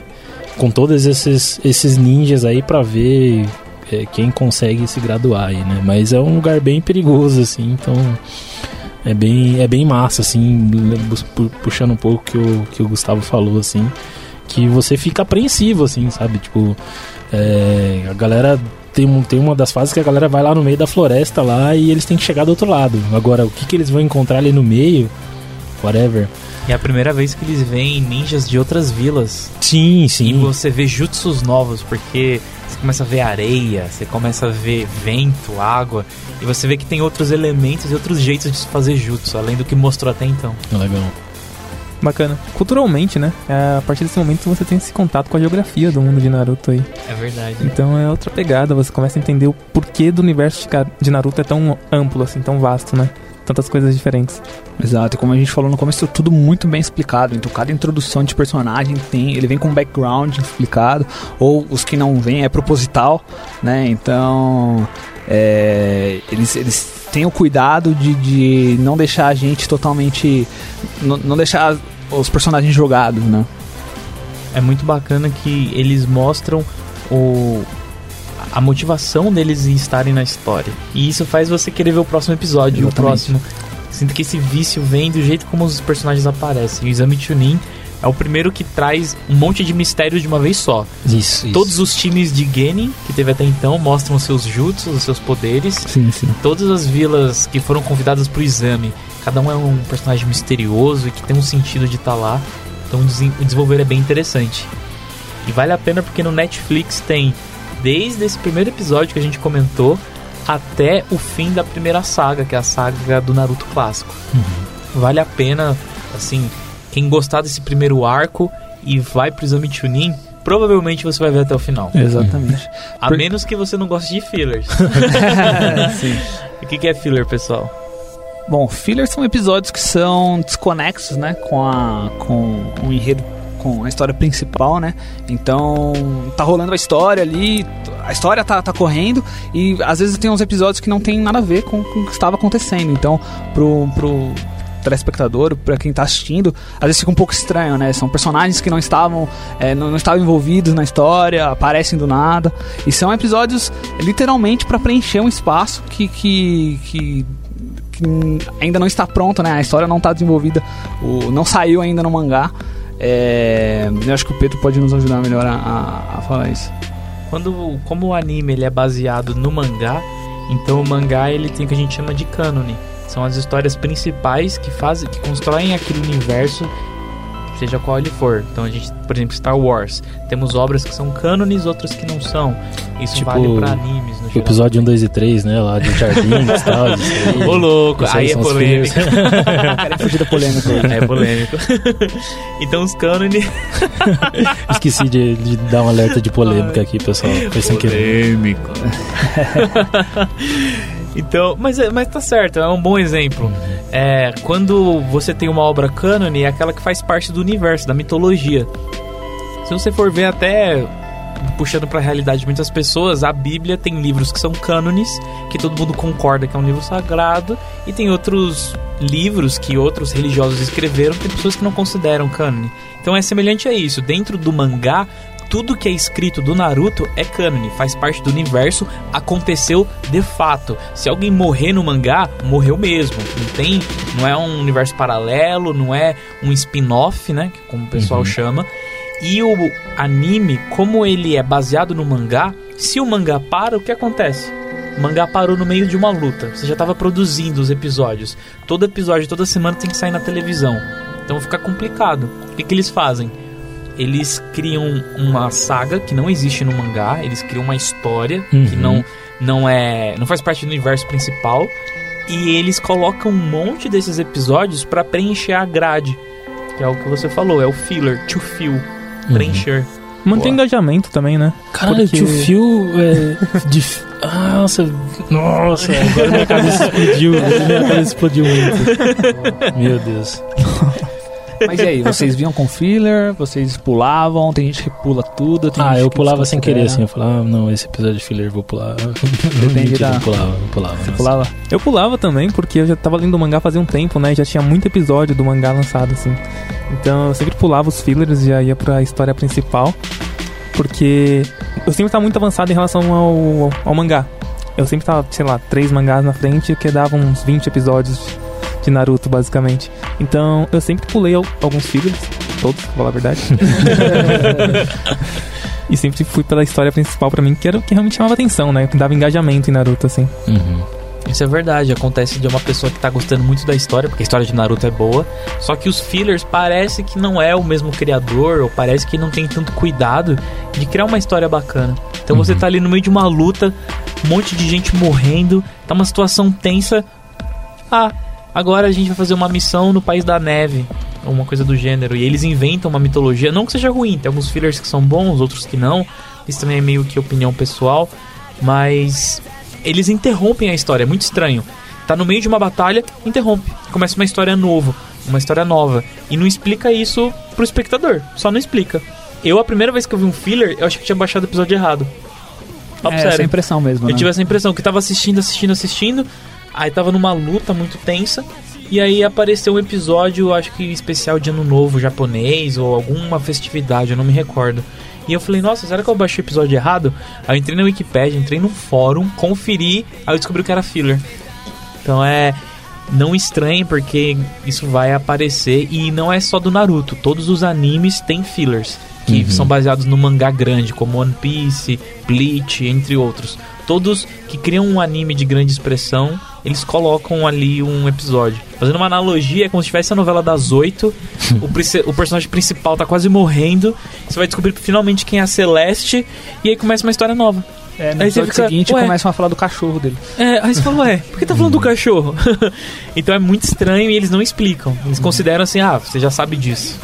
com todos esses, esses ninjas aí pra ver quem consegue se graduar aí, né, mas é um lugar bem perigoso, assim, então... É bem, é bem massa, assim, pu- puxando um pouco que o que o Gustavo falou, assim, que você fica apreensivo, assim, sabe? Tipo, é, a galera tem, tem uma das fases que a galera vai lá no meio da floresta lá e eles têm que chegar do outro lado. Agora, o que, que eles vão encontrar ali no meio, whatever. E é a primeira vez que eles veem ninjas de outras vilas. Sim, E sim. você vê jutsus novos, porque você começa a ver areia, você começa a ver vento, água, e você vê que tem outros elementos e outros jeitos de se fazer jutsu, além do que mostrou até então. Legal. Bacana. Culturalmente, né? É, a partir desse momento você tem esse contato com a geografia do mundo de Naruto aí. É verdade. Então é outra pegada, você começa a entender o porquê do universo de Naruto é tão amplo, assim, tão vasto, né? Tantas coisas diferentes. Exato, e como a gente falou no começo, tudo muito bem explicado. Então, cada introdução de personagem tem, ele vem com um background explicado, ou os que não vêm é proposital, né? Então, é, eles, eles têm o cuidado de, de não deixar a gente totalmente. Não, não deixar os personagens jogados, né? é muito bacana que eles mostram o a motivação deles em estarem na história. E isso faz você querer ver o próximo episódio e o Exatamente. próximo. Sinto que esse vício vem do jeito como os personagens aparecem. O Exame Chunin é o primeiro que traz um monte de mistérios de uma vez só. Isso, isso. Todos os times de Genin, que teve até então, mostram os seus jutsus, os seus poderes. Sim, sim. Todas as vilas que foram convidadas pro exame, cada um é um personagem misterioso e que tem um sentido de estar lá. Então o desen- o desenvolver é bem interessante. E vale a pena porque no Netflix tem desde esse primeiro episódio que a gente comentou até o fim da primeira saga, que é a saga do Naruto clássico. Vale a pena, assim, quem gostar desse primeiro arco e vai pro exame Chunin, provavelmente você vai ver até o final. Exatamente. A Por- menos que você não goste de fillers. (laughs) sim. o que é filler, pessoal? Bom, fillers são episódios que são desconexos, né, com a com o enredo, com a história principal, né? Então, tá rolando a história ali, a história tá, tá correndo e às vezes tem uns episódios que não tem nada a ver com, com o que estava acontecendo. Então, pro pro telespectador, pra quem tá assistindo, às vezes fica um pouco estranho, né? São personagens que não estavam, é, não, não estavam envolvidos na história, aparecem do nada. E são episódios literalmente pra preencher um espaço que, que, que que ainda não está pronto, né? A história não está desenvolvida, o, não saiu ainda no mangá. É, eu acho que o Pedro pode nos ajudar melhor a, a- a falar isso. Quando, como o anime ele é baseado no mangá, então o mangá ele tem o que a gente chama de cânone. São as histórias principais que fazem, que constroem aquele universo, seja qual ele for. Então a gente, por exemplo, Star Wars, temos obras que são cânones, outras que não são. Isso Tipo, vale pra animes no O geral. episódio 1, 2 e 3, né? Lá de jardins e tal. (laughs) isso aí. Ô louco, Isso aí é são os polêmica. (laughs) Querem fugir da polêmica. É polêmico. (laughs) então os cânones. Esqueci de, de dar um alerta de polêmica aqui, pessoal. Foi sem querer. Polêmico. Então, mas, é- mas tá certo, é um bom exemplo. É, quando você tem uma obra cânone, é aquela que faz parte do universo, da mitologia. Se você for ver até puxando pra realidade de muitas pessoas, a Bíblia tem livros que são cânones, que todo mundo concorda que é um livro sagrado, e tem outros livros que outros religiosos escreveram, que tem pessoas que não consideram cânone. Então é semelhante a isso. Dentro do mangá, tudo que é escrito do Naruto é cânone, faz parte do universo, aconteceu de fato. Se alguém morrer no mangá, morreu mesmo. Não tem, não é um universo paralelo, não é um spin-off, né, como o pessoal chama. E o anime, como ele é baseado no mangá, se o mangá para, o que acontece? O mangá parou no meio de uma luta. Você já estava produzindo os episódios. Todo episódio, toda semana tem que sair na televisão. Então fica complicado. O que, que eles fazem? Eles criam uma saga que não existe no mangá. Eles criam uma história que Uhum. não, não é, não faz parte do universo principal. E eles colocam um monte desses episódios para preencher a grade. Que é o que você falou, é o filler, to fill, preencher. Mantém Boa. engajamento também, né? Caralho, Porque- tio Phil é. De... (laughs) Ah, Nossa, nossa, agora minha cabeça explodiu. Minha cabeça explodiu muito. (laughs) Meu Deus. Mas e aí, vocês viam com filler? Vocês pulavam? Tem gente que pula tudo. Tem Ah, gente eu que pulava sem querer, assim. Eu falava, ah, não, esse episódio de filler eu vou pular. (laughs) Depende da- Eu pulava, eu pulava. Você pulava? Eu pulava também, porque eu já tava lendo o mangá fazia um tempo, né? e Já tinha muito episódio do mangá lançado, assim. Então eu sempre pulava os fillers e já ia pra história principal. Porque eu sempre tava muito avançado em relação ao, ao mangá. Eu sempre tava, sei lá, três mangás na frente, que dava uns 20 episódios de Naruto, basicamente. Então eu sempre pulei al- alguns fillers, todos, pra falar a verdade. (laughs) e sempre fui pela história principal pra mim, que era o que realmente chamava atenção, né? Que dava engajamento em Naruto, assim. Uhum. Isso é verdade, acontece de uma pessoa que tá gostando muito da história, porque a história de Naruto é boa, só que os fillers parece que não é o mesmo criador, ou parece que não tem tanto cuidado de criar uma história bacana. Então você tá ali no meio de uma luta, um monte de gente morrendo, tá uma situação tensa. Ah, agora a gente vai fazer uma missão no País da Neve, ou uma coisa do gênero, e eles inventam uma mitologia, não que seja ruim, tem alguns fillers que são bons, outros que não, isso também é meio que opinião pessoal, mas eles interrompem a história, é muito estranho. Tá no meio de uma batalha, interrompe. Começa uma história nova, uma história nova. E não explica isso pro espectador, só não explica. Eu, a primeira vez que eu vi um filler, eu achei que tinha baixado o episódio errado. Papo É, essa sério. impressão mesmo, Eu né? tive essa impressão que tava assistindo, assistindo, assistindo. Aí tava numa luta muito tensa. E aí apareceu um episódio, acho que especial de ano novo japonês ou alguma festividade, eu não me recordo. E eu falei, nossa, será que eu baixei o episódio errado? Aí eu entrei na Wikipedia, entrei no fórum, conferi, aí eu descobri que era filler. Então é. Não estranhe, porque isso vai aparecer. E não é só do Naruto. Todos os animes têm fillers. Que são baseados no mangá grande, como One Piece, Bleach, entre outros. Todos que criam um anime de grande expressão, eles colocam ali um episódio. Fazendo uma analogia, é como se tivesse a novela das oito. o, o personagem principal tá quase morrendo. Você vai descobrir finalmente quem é a Celeste. E aí começa uma história nova. É, no Aí você episódio fica, seguinte ué. começam a falar do cachorro dele. É, aí você fala, ué, por que tá falando do cachorro? (laughs) então é muito estranho e eles não explicam. Eles consideram assim, ah, você já sabe disso.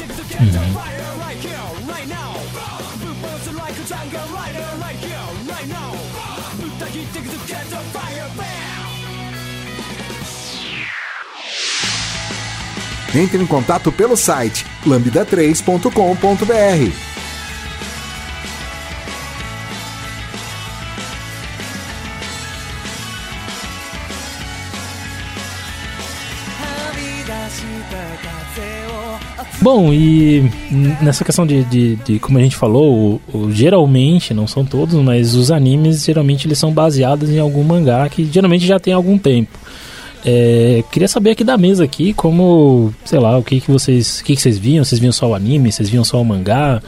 Entre em contato pelo site lambda3.com.br. Bom, e nessa questão de, de, de como a gente falou, o- o- geralmente, não são todos, mas os animes geralmente eles são baseados em algum mangá que geralmente já tem algum tempo. É, queria saber aqui da mesa aqui como, sei lá, o que que vocês, o que que vocês viam? Vocês viam só o anime? Vocês viam só o mangá?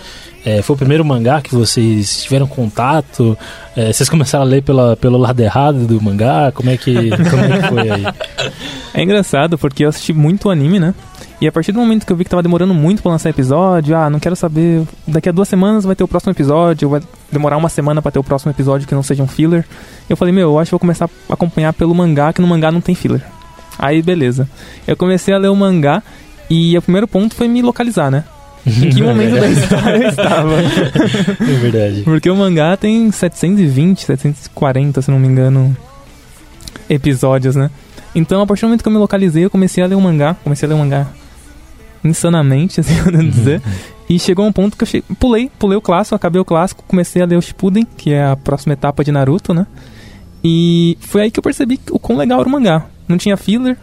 É, foi o primeiro mangá que vocês tiveram contato? É, vocês começaram a ler pela, pelo lado errado do mangá? Como é que, como é que foi aí? (laughs) É engraçado porque eu assisti muito anime, né? E a partir do momento que eu vi que tava demorando muito pra lançar episódio, ah, não quero saber. Daqui a duas semanas vai ter o próximo episódio, vai demorar uma semana pra ter o próximo episódio que não seja um filler. Eu falei, meu, eu acho que vou começar a acompanhar pelo mangá, que no mangá não tem filler. Aí, beleza. Eu comecei a ler o mangá e o primeiro ponto foi me localizar, né? Em que (laughs) momento da história eu estava? É verdade. Porque o mangá tem 720, 740, se não me engano, episódios, né? Então, a partir do momento que eu me localizei, eu comecei a ler o mangá. Comecei a ler o mangá insanamente, (laughs) assim, podendo dizer. E chegou um ponto que eu pulei, pulei o clássico, acabei o clássico, comecei a ler o Shippuden, que é a próxima etapa de Naruto, né? E foi aí que eu percebi o quão legal era o mangá. Não tinha filler,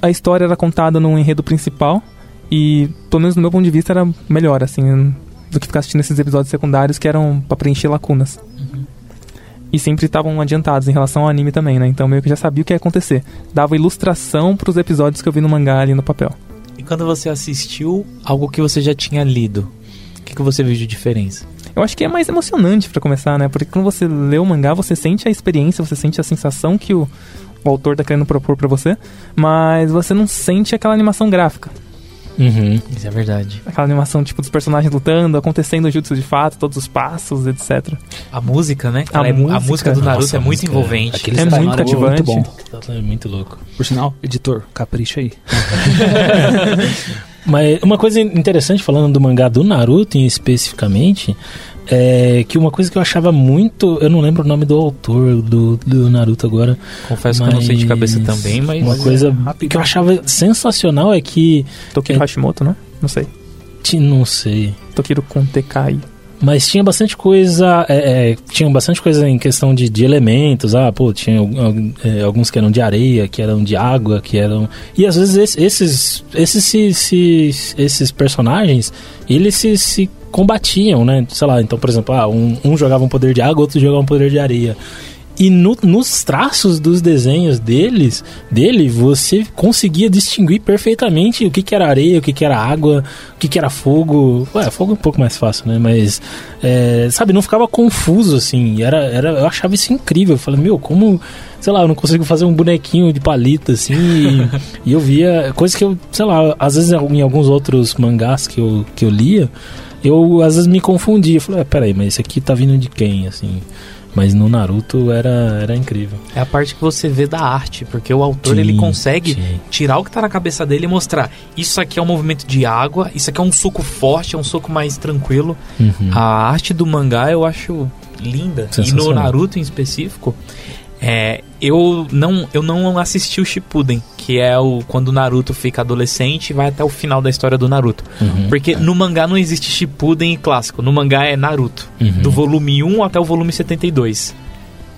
a história era contada no enredo principal, e, pelo menos no meu ponto de vista, era melhor, assim, do que ficar assistindo esses episódios secundários que eram pra preencher lacunas. E sempre estavam adiantados em relação ao anime também, né? Então meio que já sabia o que ia acontecer. Dava ilustração pros episódios que eu vi no mangá ali no papel. E quando você assistiu algo que você já tinha lido, o que, que você viu de diferença? Eu acho que é mais emocionante pra começar, né? Porque quando você lê o mangá, você sente a experiência, você sente a sensação que o, o autor tá querendo propor pra você, mas você não sente aquela animação gráfica. Uhum. Isso é verdade. Aquela animação, tipo, dos personagens lutando, acontecendo o jutsu de fato, todos os passos, etc. A música, né? A é- música. música do Naruto Nossa, é a muito música envolvente. aquele É cenário muito é cativante. Muito bom. É muito louco. Por sinal, editor, capricha aí. (laughs) (laughs) Mas uma coisa interessante falando do mangá do Naruto em especificamente é que uma coisa que eu achava muito, eu não lembro o nome do autor do, do Naruto agora. Confesso que eu não sei de cabeça também, mas. uma coisa que eu achava sensacional é que Tokiro É. Hashimoto, né? Não sei. não sei, Tokiro Kontekai. mas tinha bastante coisa, é, é, tinha bastante coisa em questão de, de elementos. Ah, pô, tinha é, alguns que eram de areia, que eram de água, que eram e às vezes esse- esses esses se- se- esses personagens eles se, se combatiam, né? Sei lá, então por exemplo, ah, um, um jogava um poder de água, outro jogava um poder de areia. E no- nos traços dos desenhos deles, dele, você conseguia distinguir perfeitamente o que, que era areia, o que, que era água, o que, que era fogo. Ué, fogo é um pouco mais fácil, né? Mas, é, sabe, não ficava confuso, assim. Era, era, eu achava isso incrível. Eu falei, meu, como, sei lá, eu não consigo fazer um bonequinho de palito, assim. e, (laughs) e eu via coisa que eu, sei lá, às vezes em alguns outros mangás que eu, que eu lia, eu às vezes me confundia. Falei, ah, peraí, mas esse aqui tá vindo de quem, assim? Mas no Naruto era, era incrível. É a parte que você vê da arte, porque o autor ele Sim, consegue sim. tirar o que tá na cabeça dele e mostrar. Isso aqui é um movimento de água, isso aqui é um soco forte, é um soco mais tranquilo. Uhum. A arte do mangá eu acho linda. E no. Naruto em específico, é, eu não eu não assisti o Shippuden, que é o quando o Naruto fica adolescente e vai até o final da história do Naruto. Uhum. Porque no mangá não existe Shippuden e clássico, no mangá é Naruto, Uhum. do volume 1 até o volume 72.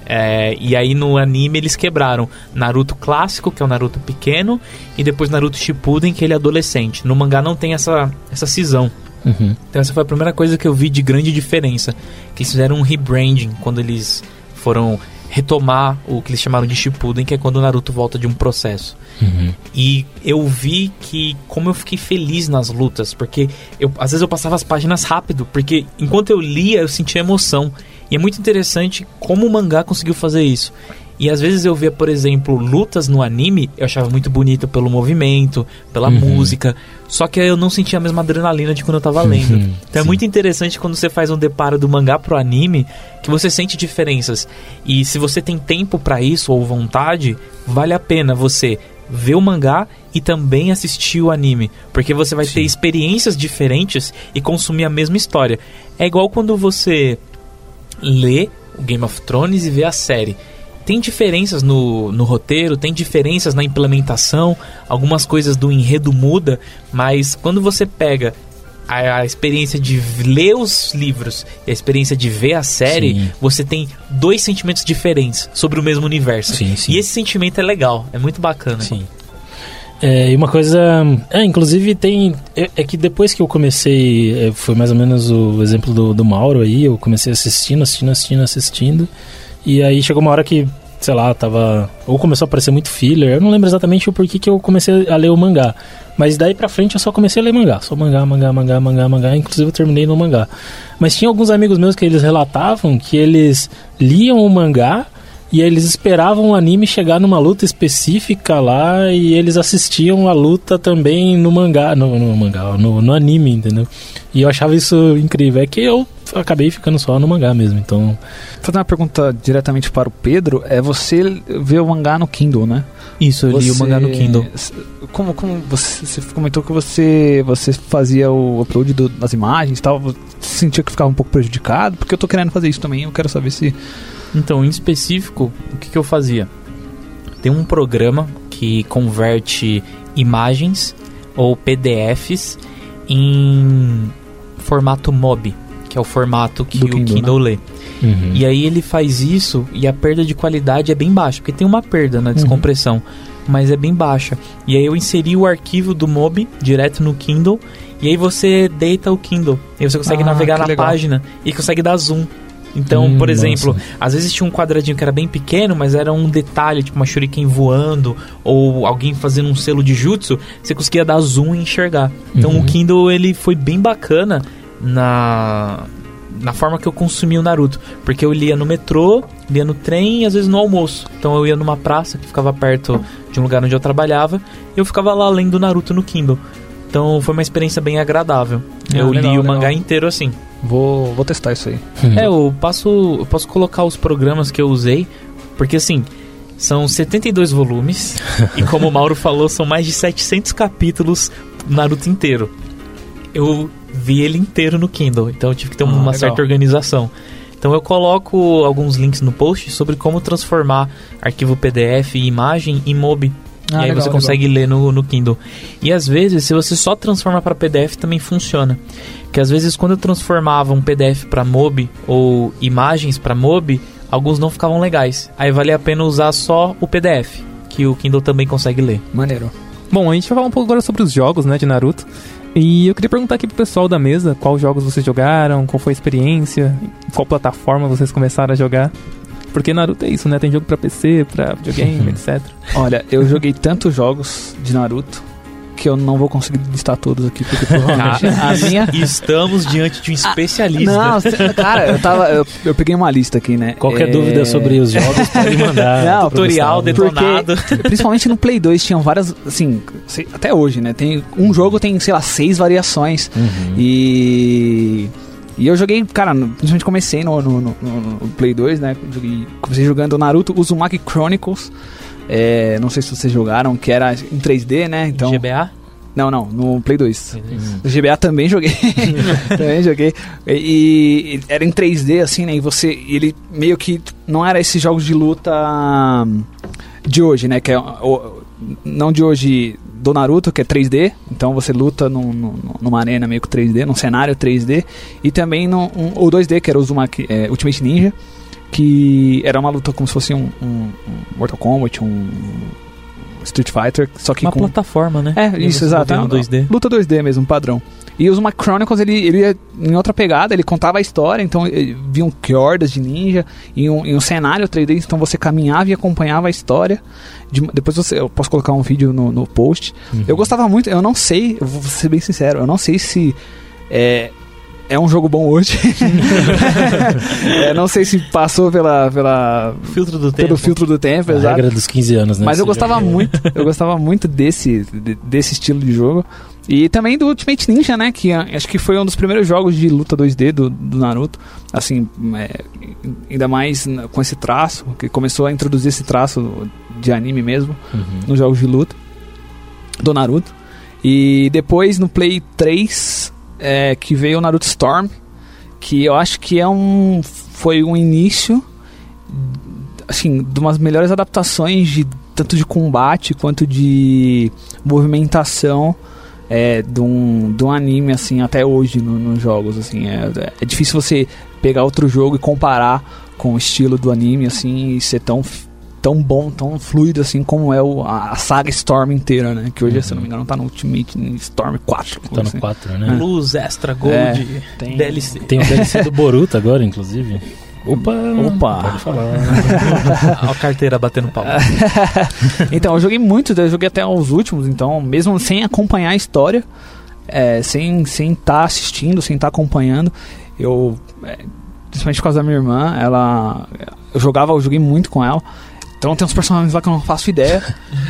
É, e aí no anime eles quebraram Naruto clássico, que é o Naruto pequeno, e depois Naruto Shippuden, que ele é adolescente. No mangá não tem essa, essa cisão. Uhum. Então essa foi a primeira coisa que eu vi de grande diferença. Que eles fizeram um rebranding quando eles foram retomar o que eles chamaram de Shippuden, que é quando o Naruto volta de um processo. Uhum. E eu vi que como eu fiquei feliz nas lutas, porque eu, às vezes eu passava as páginas rápido, porque enquanto eu lia eu sentia emoção. E é muito interessante como o mangá conseguiu fazer isso. E às vezes eu via, por exemplo, lutas no anime, eu achava muito bonito pelo movimento, pela Uhum. música, só que eu não sentia a mesma adrenalina de quando eu tava lendo. Uhum, Então é sim. muito interessante quando você faz um deparo do mangá pro anime, que você sente diferenças. E se você tem tempo pra isso ou vontade, vale a pena você ver o mangá e também assistir o anime, porque você vai ter experiências diferentes e consumir a mesma história. É igual quando você lê o Game of Thrones e vê a série. Tem diferenças no, no roteiro, tem diferenças na implementação, algumas coisas do enredo muda, mas quando você pega a, a experiência de ler os livros e a experiência de ver a série, Sim. você tem dois sentimentos diferentes sobre o mesmo universo. Sim, sim. E esse sentimento é legal, é muito bacana. Sim. É, e uma coisa. É, inclusive tem. É, é que depois que eu comecei. é, foi mais ou menos o exemplo do, do Mauro aí. Eu comecei assistindo, assistindo, assistindo, assistindo. E aí chegou uma hora que, sei lá, tava. Ou começou a aparecer muito filler. Eu não lembro exatamente o porquê que eu comecei a ler o mangá. Mas daí pra frente eu só comecei a ler mangá. Só mangá, mangá, mangá, mangá, mangá. Inclusive eu terminei no mangá. Mas tinha alguns amigos meus que eles relatavam que eles liam o mangá. E eles esperavam o anime chegar numa luta específica lá e eles assistiam a luta também no mangá, no, no mangá, no, no anime, entendeu? E eu achava isso incrível. É que eu acabei ficando só no mangá mesmo, então. Fazer uma pergunta diretamente para o Pedro, é você vê o mangá no Kindle, né? Isso, eu li o Você- mangá no Kindle. Como, como você, você comentou que você, você fazia o upload do- das imagens e tal, você sentia que ficava um pouco prejudicado? Porque eu tô querendo fazer isso também, eu quero saber se. Então, em específico, o que, que eu fazia? Tem um programa que converte imagens ou PDFs em formato MOB, que é o formato que Do o Kindle, Kindle, lê. Uhum. E aí ele faz isso e a perda de qualidade é bem baixa, porque tem uma perda na descompressão, mas é bem baixa. E aí eu inseri o arquivo do MOB direto no Kindle e aí você deita o Kindle. E você consegue Ah, navegar na legal. página e consegue dar zoom. Então, Hum, por exemplo, nossa. às vezes tinha um quadradinho que era bem pequeno, mas era um detalhe, tipo uma shuriken voando ou alguém fazendo um selo de jutsu, você conseguia dar zoom e enxergar. Então Uhum. o Kindle ele foi bem bacana na na forma que eu consumia o Naruto, porque eu lia no metrô, lia no trem e às vezes no almoço. Então eu ia numa praça que ficava perto de um lugar onde eu trabalhava, e eu ficava lá lendo Naruto no Kindle. Então foi uma experiência bem agradável. Ah, eu legal, li o legal. mangá inteiro assim. Vou, vou testar isso aí. É, eu passo, eu posso colocar os programas que eu usei, porque assim, são 72 volumes, (laughs) e como o Mauro falou, são mais de 700 capítulos Naruto inteiro. Eu vi ele inteiro no Kindle, então eu tive que ter Ah, uma legal. certa organização. Então eu coloco alguns links no post sobre como transformar arquivo PDF e imagem em MOB. Ah, e aí legal, você legal. consegue ler no, no Kindle. E às vezes, se você só transforma para PDF, também funciona. Que às vezes, quando eu transformava um PDF para MOB ou imagens para MOB, alguns não ficavam legais. Aí vale a pena usar só o PDF, que o Kindle também consegue ler. Maneiro. Bom, a gente vai falar um pouco agora sobre os jogos, né, de Naruto. E eu queria perguntar aqui pro pessoal da mesa quais jogos vocês jogaram, qual foi a experiência, qual plataforma vocês começaram a jogar. Porque Naruto é isso, né? Tem jogo pra PC, pra videogame, (laughs) etc. Olha, eu joguei tantos jogos de Naruto que eu não vou conseguir listar todos aqui, porque provavelmente a minha. (laughs) Estamos diante de um especialista. Não, cara, eu tava. Eu, eu peguei uma lista aqui, né? Qualquer É, dúvida sobre os jogos, pode mandar. Não, tutorial, detonado. Principalmente no Play 2 tinham várias, assim, até hoje, né? Tem um jogo tem, sei lá, seis variações. Uhum. E e eu joguei, cara, principalmente comecei no, no, no- no Play 2, né? Joguei- comecei jogando Naruto Uzumaki Chronicles. É, não sei se vocês jogaram, que era em 3D, né? Então, GBA? não, não, no Play 2. Uhum. O GBA também joguei. (laughs) também joguei. E, e era em 3D, assim, né? E você. Ele meio que. Não era esses jogos de luta hum, de hoje, né? Que é. o- não de hoje do Naruto, que é 3D. Então você luta num- num- numa arena meio que 3D, num cenário 3D. E também no, um, o 2D, que era o Uzumaki, é, Ultimate Ninja. Que era uma luta como se fosse um, um- um Mortal Kombat, um Street Fighter, só que Uma com... plataforma, né? É, isso, exato. é No uma 2D. Luta 2D mesmo, padrão. E os Mike Chronicles, ele, ele ia em outra pegada, ele contava a história, então eh, viam hordas de ninja, em um, em um cenário 3D, então você caminhava e acompanhava a história. De- depois você, eu posso colocar um vídeo no, no post. Eu gostava muito, eu não sei, eu vou ser bem sincero, eu não sei se é, é um jogo bom hoje. (laughs) É, não sei se passou pela, pela, Filtro do pelo tempo. filtro do tempo, A exato. regra dos 15 anos, né? Mas eu gostava joga- muito, eu gostava muito desse, de- desse estilo de jogo. E também do Ultimate Ninja, né? Que ah, acho que foi um dos primeiros jogos de luta 2D do, do Naruto. Assim, é, ainda mais na- com esse traço, que começou a introduzir esse traço de anime mesmo Uhum. nos jogos de luta do Naruto. E depois no Play 3 é, que veio o Naruto Storm, que eu acho que é um foi um início assim, de umas melhores adaptações de tanto de combate quanto de movimentação é, de, um, de um anime assim até hoje no- nos jogos assim. É, é difícil você pegar outro jogo e comparar com o estilo do anime assim e ser tão tão bom tão fluido assim como é o, a, saga Storm inteira né que hoje se eu não me engano tá no Ultimate Storm 4 Tá no assim. 4, né? Plus, Extra, Gold, É, tem- DLC. Tem o DLC do Boruto agora, inclusive. Opa! Opa. Pode falar. Olha (laughs) a carteira batendo pau. (laughs) então, eu joguei muito, eu joguei até os últimos, então, mesmo sem acompanhar a história, é, sem estar sem tá assistindo, sem estar acompanhando, eu, é, principalmente por causa da minha irmã, ela. Eu jogava, eu joguei muito com ela. Então tem uns personagens lá que eu não faço ideia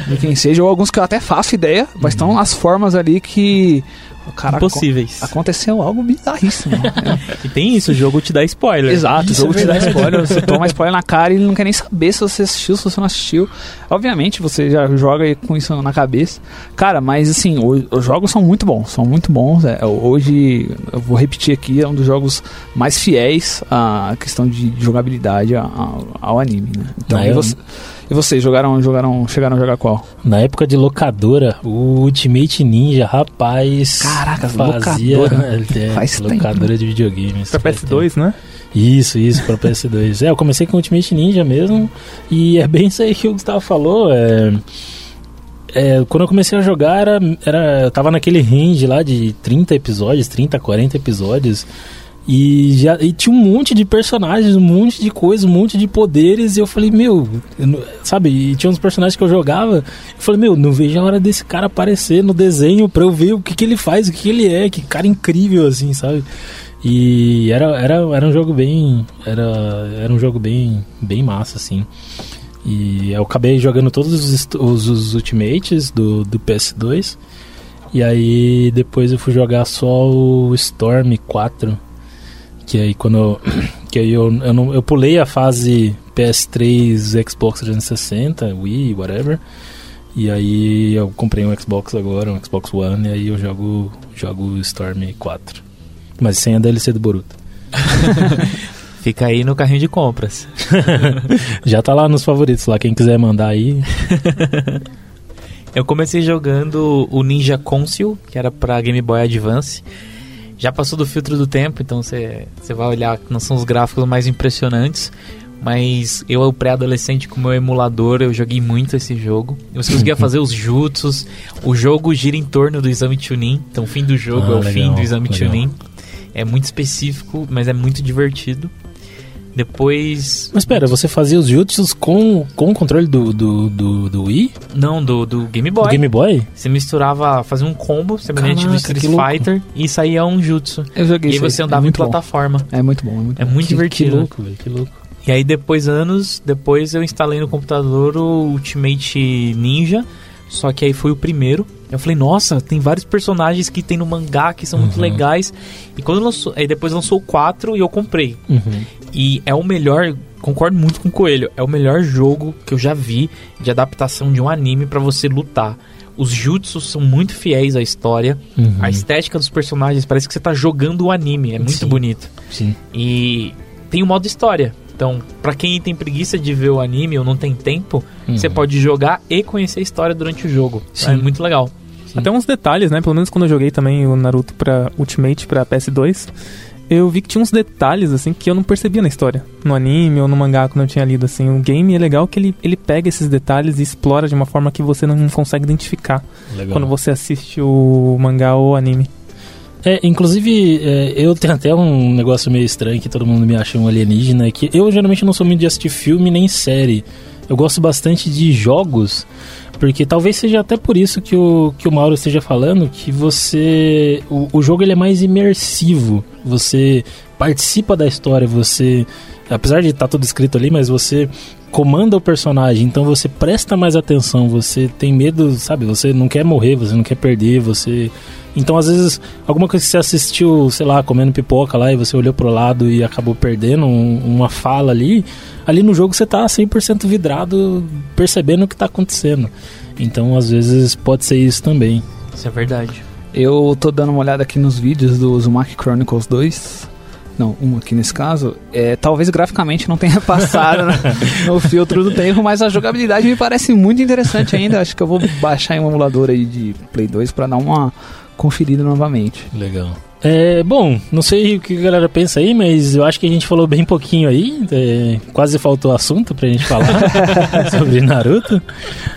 de quem seja, ou alguns que eu até faço ideia, mas estão as formas ali que. Cara, Impossíveis. aconteceu algo bizarríssimo. né? (laughs) E tem isso, o jogo te dá spoiler. Exato, Isso o jogo é te dá spoiler, você toma spoiler na cara e ele não quer nem saber se você assistiu, se você não assistiu. Obviamente, você já joga aí com isso na cabeça. Cara, mas assim, os jogos são muito bons, são muito bons. É, hoje, eu vou repetir aqui, é um dos jogos mais fiéis à questão de jogabilidade a- a- ao anime, né? Então, e, eu- você, e vocês jogaram, jogaram, chegaram a jogar qual? Na época de locadora, o Ultimate Ninja, rapaz. Caraca, fazia. locadora. (laughs) É, Faz tempo. locadora de videogames. Pra faz tempo. PS2, né? Isso, isso, pra PS2. É, eu comecei com Ultimate Ninja mesmo. E é bem isso aí que o Gustavo falou. É, é, quando eu comecei a jogar, era, era, eu tava naquele range lá de 30 episódios, 30, 40 episódios. E, já, e tinha um monte de personagens, um monte de coisa, um monte de poderes. E eu falei, meu, eu sabe? E tinha uns personagens que eu jogava. Eu falei, meu, não vejo a hora desse cara aparecer no desenho pra eu ver o que, que ele faz, o que, que ele é. Que cara incrível, assim, sabe? E era, era, era um jogo bem. Era, era um jogo bem, bem massa, assim. E eu acabei jogando todos os, os, os Ultimates do, do PS2. E aí depois eu fui jogar só o Storm 4. Que aí quando eu. (clears throat) Que aí eu, eu, não, eu pulei a fase PS3, Xbox 360, Wii, whatever. E aí eu comprei um Xbox agora, um Xbox One, e aí eu jogo, jogo Storm 4. Mas sem a DLC do Boruto. (laughs) Fica aí no carrinho de compras. (laughs) Já tá lá nos favoritos lá, quem quiser mandar aí. (laughs) Eu comecei jogando o Ninja Conceal, que era pra Game Boy Advance. Já passou do filtro do tempo, então você vai olhar, não são os gráficos mais impressionantes. Mas eu, pré-adolescente, com o meu emulador, eu joguei muito esse jogo. Você conseguia (laughs) fazer os jutsus. O jogo gira em torno do exame Chunin. Então, o fim do jogo Ah, é o legal, fim do exame legal. Chunin. É muito específico, mas é muito divertido. Depois. Mas espera, você fazia os jutsus com, com o controle do, do, do, do Wii? Não, do, do Game Do Boy. Game Boy? Você misturava, fazia um combo semelhante do Caraca, Street que louco. Fighter e saía um jutsu. Eu joguei E aí você é andava em muito bom. plataforma. É muito bom, é muito É muito Que divertido. louco, velho, que louco. E aí depois, anos depois, eu instalei no computador o Ultimate Ninja. Só que aí foi o primeiro. Eu falei, nossa, tem vários personagens que tem no mangá que são muito Uhum. legais. E quando lançou. Aí depois lançou o 4 e eu comprei. Uhum. E é o melhor, concordo muito com o Coelho, é o melhor jogo que eu já vi de adaptação de um anime pra você lutar. Os jutsus são muito fiéis à história. Uhum. A estética dos personagens parece que você tá jogando o anime, é muito Sim. bonito. Sim. E tem o modo história. Então, pra quem tem preguiça de ver o anime ou não tem tempo, Uhum. você pode jogar e conhecer a história durante o jogo. Sim. É muito legal. Até uns detalhes, né? Pelo menos quando eu joguei também o Naruto pra Ultimate pra PS2, eu vi que tinha uns detalhes, assim, que eu não percebia na história. No anime ou no mangá, quando eu tinha lido, assim. O game é legal que ele, ele pega esses detalhes e explora de uma forma que você não consegue identificar Legal. quando você assiste o mangá ou o anime. É, inclusive, é, eu tenho até um negócio meio estranho que todo mundo me acha um alienígena, que eu geralmente não sou muito de assistir filme nem série. Eu gosto bastante de jogos, porque talvez seja até por isso que o, que o Mauro esteja falando, que você... O, o jogo ele é mais imersivo, você participa da história, você... Apesar de estar tudo escrito ali, mas você comanda o personagem, então você presta mais atenção, você tem medo, sabe? Você não quer morrer, você não quer perder, você... Então, às vezes, alguma coisa que você assistiu, sei lá, comendo pipoca lá e você olhou pro lado e acabou perdendo um- uma fala ali, ali no jogo você tá 100% vidrado, percebendo o que tá acontecendo. Então, às vezes, pode ser isso também. Isso é verdade. Eu tô dando uma olhada aqui nos vídeos do Uzumaki Chronicles 2. Não, um aqui nesse caso. É, talvez graficamente não tenha (laughs) passado no filtro do tempo, mas a jogabilidade me parece muito interessante ainda. Acho que eu vou baixar em um emulador aí de Play 2 pra dar uma conferida novamente. Legal. É, bom, não sei o que a galera pensa aí, mas eu acho que a gente falou bem pouquinho aí. é, quase faltou assunto pra gente falar (laughs) sobre Naruto.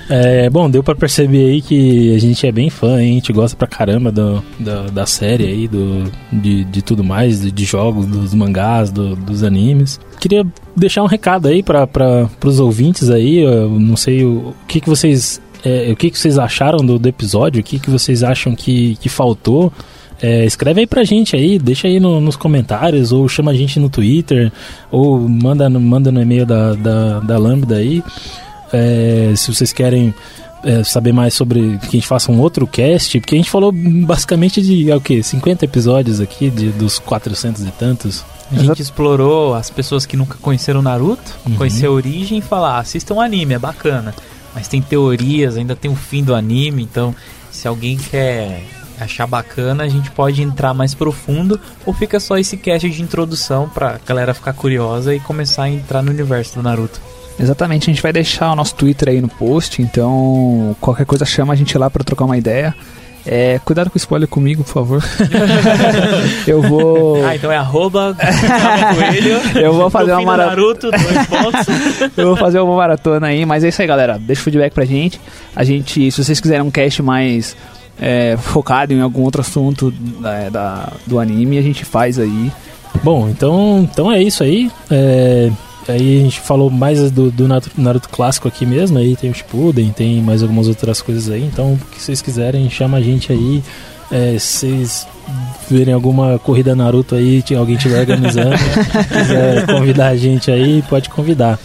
É, bom, deu pra perceber aí que a gente é bem fã, hein? a gente gosta pra caramba do, da, da série aí, do, de, de tudo mais, de, de jogos, dos mangás, do- dos animes. Queria deixar um recado aí pra, pra, pros ouvintes aí, eu não sei o, o que, que vocês. É, o que, que vocês acharam do, do episódio? O que, que vocês acham que, que faltou? É, escreve aí pra gente aí, deixa aí no- nos comentários, ou chama a gente no Twitter, ou manda, no- manda no e-mail da, da, da Lambda aí. É, se vocês querem é, saber mais sobre que a gente faça um outro cast, porque a gente falou basicamente de é, o quê? 50 episódios aqui, de, dos 400 e tantos. A gente explorou as pessoas que nunca conheceram Naruto, Uhum. conhecer a origem e falar, "Ah, assistam o anime, é bacana. Mas tem teorias, ainda tem o fim do anime, então se alguém quer achar bacana, a gente pode entrar mais profundo ou fica só esse cast de introdução pra galera ficar curiosa e começar a entrar no universo do Naruto. Exatamente, a gente vai deixar o nosso Twitter aí no post, então qualquer coisa chama a gente lá pra trocar uma ideia. É, cuidado com o spoiler comigo, por favor. (laughs) eu vou. Ah, então é arroba (laughs) Coelho. Eu vou fazer uma fim do mara- Naruto, dois (laughs) pontos. Eu vou fazer uma maratona aí, mas é isso aí, galera. Deixa o feedback pra gente. A gente, se vocês quiserem um cast mais é, focado em algum outro assunto da, da- do anime, a gente faz aí. Bom, então, então é isso aí. É, aí a gente falou mais do, do Naruto, clássico aqui mesmo. Aí tem o Shippuden, tem mais algumas outras coisas aí. Então, o que vocês quiserem, chama a gente aí. É, se vocês verem alguma corrida Naruto aí, alguém estiver organizando, (laughs) quiser convidar a gente aí, pode convidar.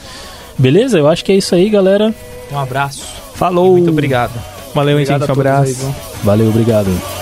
Beleza? Eu acho que é isso aí, galera. Um abraço. Falou! Muito obrigado. Valeu, hein, Obrigado gente. Um aí, abraço. viu? Valeu, obrigado.